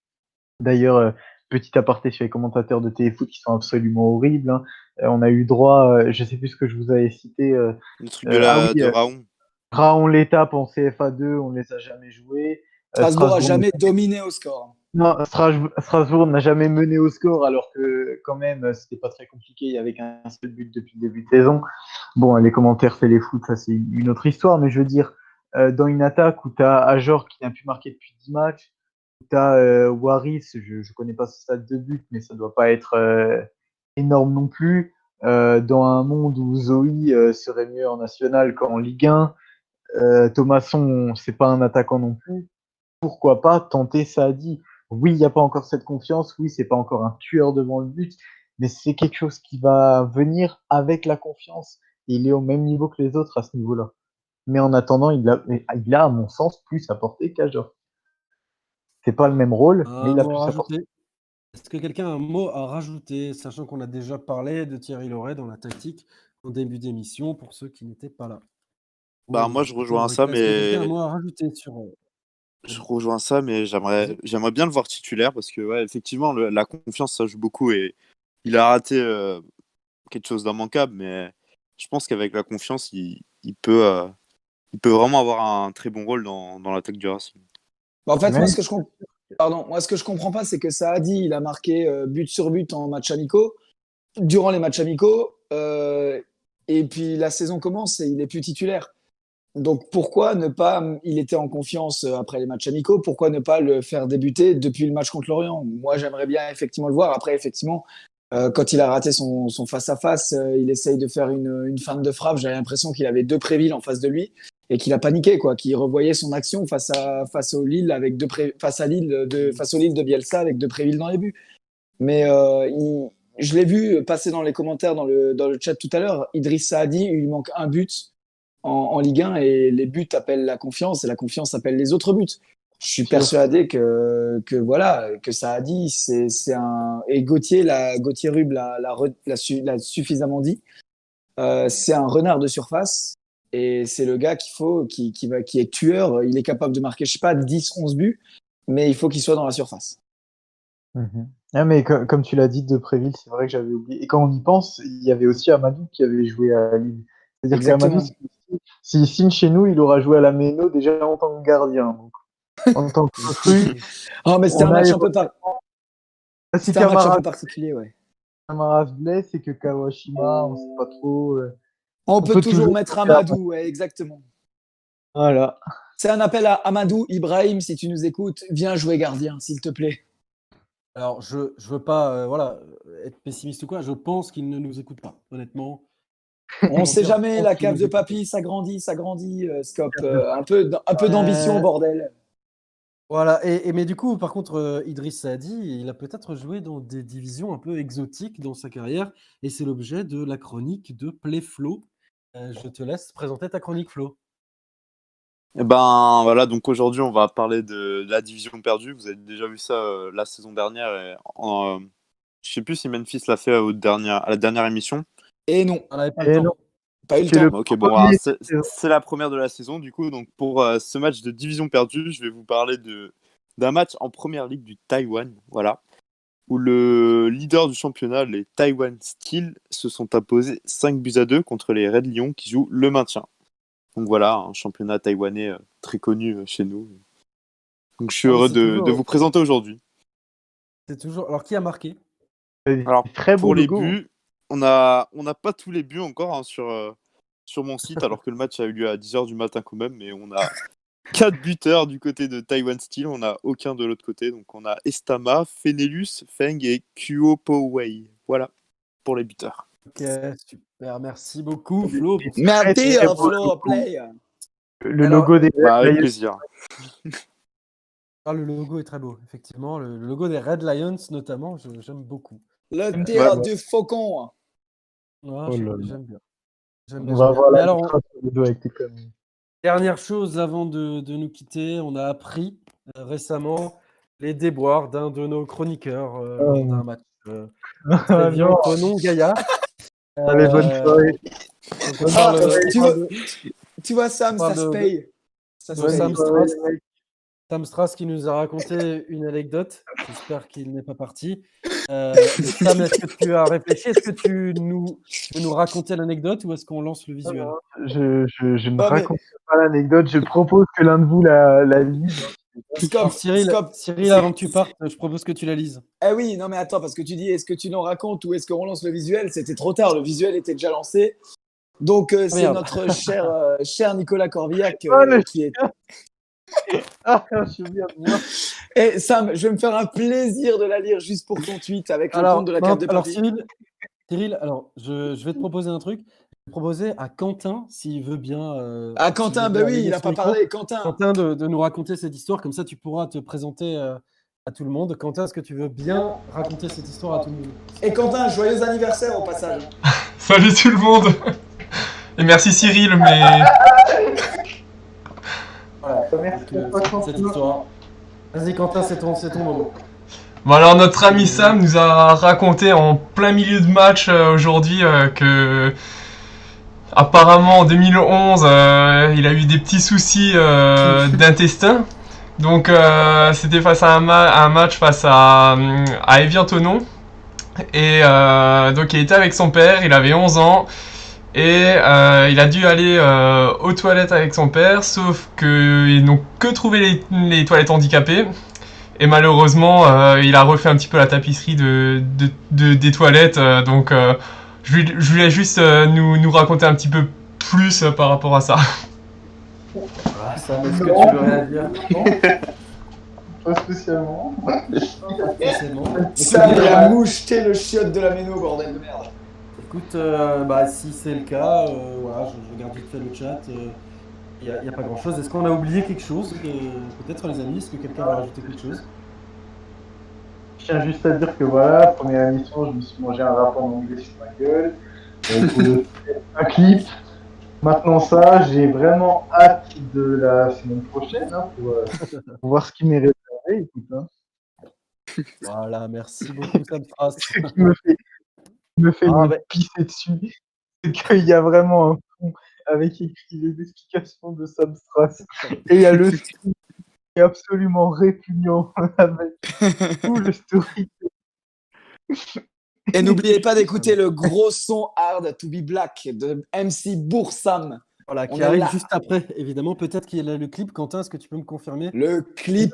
D'ailleurs, euh, petit aparté sur les commentateurs de Téléfoot qui sont absolument horribles. Hein. Euh, on a eu droit, euh, je sais plus ce que je vous avais cité. le truc de, la, ah Raon. Raon l'étape en CFA2, on ne les a jamais joués. Strasbourg n'a jamais dominé au score. Non, Strasbourg n'a jamais mené au score alors que quand même c'était pas très compliqué avec un seul but depuis le début de saison. Bon, les commentaires c'est les foot, ça c'est une autre histoire, mais je veux dire, euh, dans une attaque où tu as Ajor qui n'a plus marqué depuis 10 matchs, où tu as euh, Waris, je ne connais pas ce stade de but, mais ça doit pas être euh, énorme non plus. dans un monde où Zoe serait mieux en national qu'en Ligue 1, Thomasson, c'est pas un attaquant non plus. Pourquoi pas tenter Saadi Oui, il n'y a pas encore cette confiance. Oui, c'est pas encore un tueur devant le but, mais c'est quelque chose qui va venir avec la confiance. il est au même niveau que les autres à ce niveau-là. Mais en attendant, il a, il a à mon sens, plus apporté qu'Ajor. C'est pas le même rôle, mais il a plus apporté. Est-ce que quelqu'un a un mot à rajouter, sachant qu'on a déjà parlé de Thierry Loret dans la tactique en début d'émission, pour ceux qui n'étaient pas là? Bah, moi, je rejoins ça, mais. Un mot à rajouter sur. Je rejoins ça, mais j'aimerais, j'aimerais bien le voir titulaire parce que, ouais, effectivement, la confiance, ça joue beaucoup et il a raté euh, quelque chose d'immanquable, mais je pense qu'avec la confiance, il, il peut, euh, il peut vraiment avoir un très bon rôle dans, dans l'attaque du Racing. Bah, en fait, moi, ce que je comprends. Pardon, moi ce que je comprends pas, c'est que ça a dit, il a marqué euh, but sur but en match amicaux, durant les matchs amicaux, euh, et puis la saison commence et il est plus titulaire. Donc pourquoi ne pas, il était en confiance euh, après les matchs amicaux, pourquoi ne pas le faire débuter depuis le match contre l'Orient? Moi j'aimerais bien effectivement le voir. Après effectivement, quand il a raté son face-à-face, il essaye de faire une, une fin de frappe. J'avais l'impression qu'il avait deux Prévilles en face de lui et qu'il a paniqué, quoi, qu'il revoyait son action face à face au Lille avec deux face à Lille de face au Lille de Bielsa avec deux Prévilles dans les buts. Mais euh, je l'ai vu passer dans les commentaires dans le dans le chat tout à l'heure. Idriss Saadi, il lui manque un but en, en, Ligue 1 et les buts appellent la confiance et la confiance appelle les autres buts. Je suis persuadé que que voilà que Saadi c'est c'est un et Gauthier la Gauthier Rub l'a l'a suffisamment dit. Euh, c'est un renard de surface et c'est le gars qu'il faut, qui, qui, va, qui est tueur. Il est capable de marquer, je sais pas, 10, 11 buts, mais il faut qu'il soit dans la surface. Mhm. Ah, mais comme tu l'as dit de Préville, c'est vrai que j'avais oublié. Et quand on y pense, il y avait aussi Amadou qui avait joué à Lille. C'est-à-dire qu'Amadou, s'il signe chez nous, il aura joué à la Méno déjà en tant que gardien. Donc, en tant que recrue. oh, mais c'était un match un peu, par... un match un peu particulier, ouais. Camara se blesse et que Kawashima, on sait pas trop. Euh, on, peut, toujours, mettre Amadou, exactement. Voilà. C'est un appel à Amadou, Ibrahim, si tu nous écoutes, viens jouer gardien, s'il te plaît. Alors, je ne veux pas euh, voilà, être pessimiste ou quoi, je pense qu'il ne nous écoute pas, honnêtement. On ne sait jamais, la cave de papy, ça grandit, ça grandit, euh, Scop. Euh, un peu, un peu d'ambition, bordel. Voilà, et, mais du coup, par contre, euh, Idriss Saadi, il a peut-être joué dans des divisions un peu exotiques dans sa carrière, et c'est l'objet de la chronique de Playflow. Euh, je te laisse présenter ta chronique, Flo. Eh ben voilà, donc aujourd'hui on va parler de la division perdue. Vous avez déjà vu ça euh, la saison dernière. Et en, je sais plus si Memphis l'a fait à la dernière émission. Et non. On n'avait pas le temps. Pas eu le temps. Ok, bon, c'est la première de la saison. Du coup, donc pour euh, ce match de division perdue, je vais vous parler de d'un match en première ligue du Taïwan, voilà, où le leader du championnat, les Taiwan Steel, se sont imposés 5 buts à 2 contre les Red Lions qui jouent le maintien. Donc voilà, un championnat taïwanais euh, très connu euh, chez nous. Donc je suis ah, heureux de, de, vous présenter aujourd'hui. C'est toujours. Alors qui a marqué? Alors très pour les buts, on n'a on a pas tous les buts encore hein, sur, euh, sur mon site, alors que le match a eu lieu à 10h du matin quand même, mais on a 4 buteurs du côté de Taiwan Steel, on n'a aucun de l'autre côté. Donc on a Estama, Fenelus, Feng et Kuo Wei. Voilà pour les buteurs. Ok, super, merci beaucoup Flo. Merci Flo, play. Le logo des bah, avec plaisir. Ah, le logo est très beau, effectivement. Le, logo des Red Lions, notamment, j'aime beaucoup. Le tir du faucon. Oh j'aime bien. On va voir alors, Dernière chose avant de, nous quitter, on a appris euh, récemment les déboires d'un de nos chroniqueurs euh, oh. d'un match euh, très bien, nom Gaïa. Allez, bonne soirée. Ah, tu, vois, Sam, ça se paye. Ça se paye. Sam Strass qui nous a raconté une anecdote. J'espère qu'il n'est pas parti. Euh, Sam, est-ce que tu as réfléchi? Est-ce que tu nous, veux nous raconter l'anecdote ou est-ce qu'on lance le visuel? Je, je, je, ne raconte pas l'anecdote. Je propose que l'un de vous la, la lise. Scop, Cyril, Scop, Cyril, c'est- avant que tu partes, je propose que tu la lises. Eh oui, non mais attends, parce que tu dis est-ce que tu nous racontes ou est-ce qu'on lance le visuel? C'était trop tard, le visuel était déjà lancé. Donc euh, c'est Merde. notre cher, euh, cher Nicolas Corvillac euh, Oh, le qui est... Ah, je de. Et Sam, je vais me faire un plaisir de la lire juste pour ton tweet avec le Alors, compte de la carte de alors papy. Cyril, Cyril, alors je, je vais te proposer un truc. Je vais proposer à Quentin, s'il veut bien. euh, Ah s'il Quentin, veut bah bien oui, il a son pas micro. parlé. Quentin, Quentin, de, de nous raconter cette histoire, comme ça tu pourras te présenter euh, à tout le monde. Quentin, est-ce que tu veux bien raconter cette histoire à tout le monde? Et Quentin, joyeux anniversaire au passage. Salut tout le monde Et merci Cyril, mais Voilà, donc, votre cette histoire. Vas-y Quentin, c'est ton, c'est ton moment. bon alors notre ami Sam nous a raconté en plein milieu de match euh, aujourd'hui euh, que apparemment en 2011 euh, il a eu des petits soucis euh, d'intestin. Donc euh, c'était face à un, ma- à un match face à, hum, à Evian-Tonon. Et euh, donc il était avec son père, il avait 11 ans. Et euh, il a dû aller euh, aux toilettes avec son père, sauf qu'ils n'ont que trouvé les, les toilettes handicapées. Et malheureusement, euh, il a refait un petit peu la tapisserie de, de- de- des toilettes. euh, donc euh, je, voulais juste euh, nous, nous raconter un petit peu plus euh, par rapport à ça. Ah, Sam, est-ce que tu veux réagir Non, Pas spécialement. forcément. Sam, il a moucheté le chiotte de la méno, bordel de merde. Écoute, euh, bah, si c'est le cas, euh, voilà, je, je regarde vite fait le chat. Il n'y a, pas grand chose. Est-ce qu'on a oublié quelque chose euh, Peut-être les amis, est-ce que quelqu'un va rajouter quelque chose? Je tiens juste à dire que voilà, première émission, je me suis mangé un rap en anglais sur ma gueule. Euh, un clip. Maintenant ça, j'ai vraiment hâte de la semaine prochaine hein, pour, euh, pour voir ce qui m'est réservé. Écoute, hein. Voilà, merci beaucoup, Sam Strass. Ce qui me fait, me fait Ah, me bah. pisser dessus, c'est qu'il y a vraiment un fond avec écrit les explications de Sam Strass. Et il y a le script qui est absolument répugnant avec tout le story. Et n'oubliez pas d'écouter le gros son Hard to be Black de MC Boursam. Voilà, qui arrive juste après, évidemment. Peut-être qu'il y a le clip. Quentin, est-ce que tu peux me confirmer? Le clip.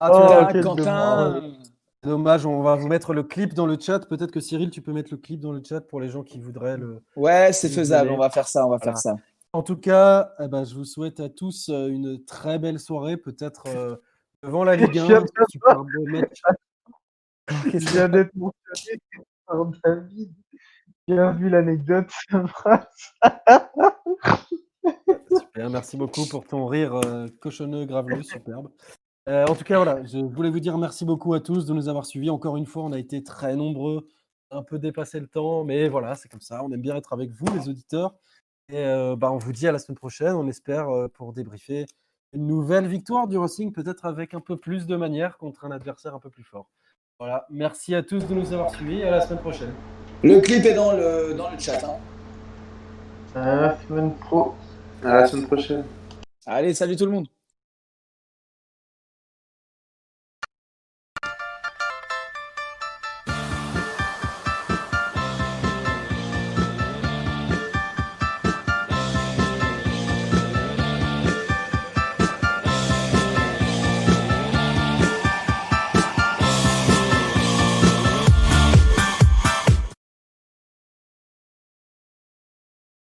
Ah, tu Oh, Quentin. Dommage, on va vous mettre le clip dans le chat. Peut-être que Cyril, tu peux mettre le clip dans le chat pour les gens qui voudraient le. Ouais, c'est faisable. On va faire ça. On va faire ça. En tout cas, eh ben, je vous souhaite à tous euh, une très belle soirée, peut-être euh, devant la Ligue 1. Je viens un super beau match. Qu'est-ce Je que- viens d'être mentionné par David. Bien vu l'anecdote. Super, merci beaucoup pour ton rire euh, cochonneux, graveleux, superbe. Euh, en tout cas, voilà, je voulais vous dire merci beaucoup à tous de nous avoir suivis. Encore une fois, on a été très nombreux, un peu dépassé le temps, mais voilà, c'est comme ça. On aime bien être avec vous, les auditeurs. Et euh, bah, on vous dit à la semaine prochaine. On espère euh, pour débriefer une nouvelle victoire du Racing, peut-être avec un peu plus de manière contre un adversaire un peu plus fort. Voilà, merci à tous de nous avoir suivis. À la semaine prochaine. Le clip est dans le, dans le chat. hein. À la semaine pro. À la semaine prochaine. Allez, salut tout le monde.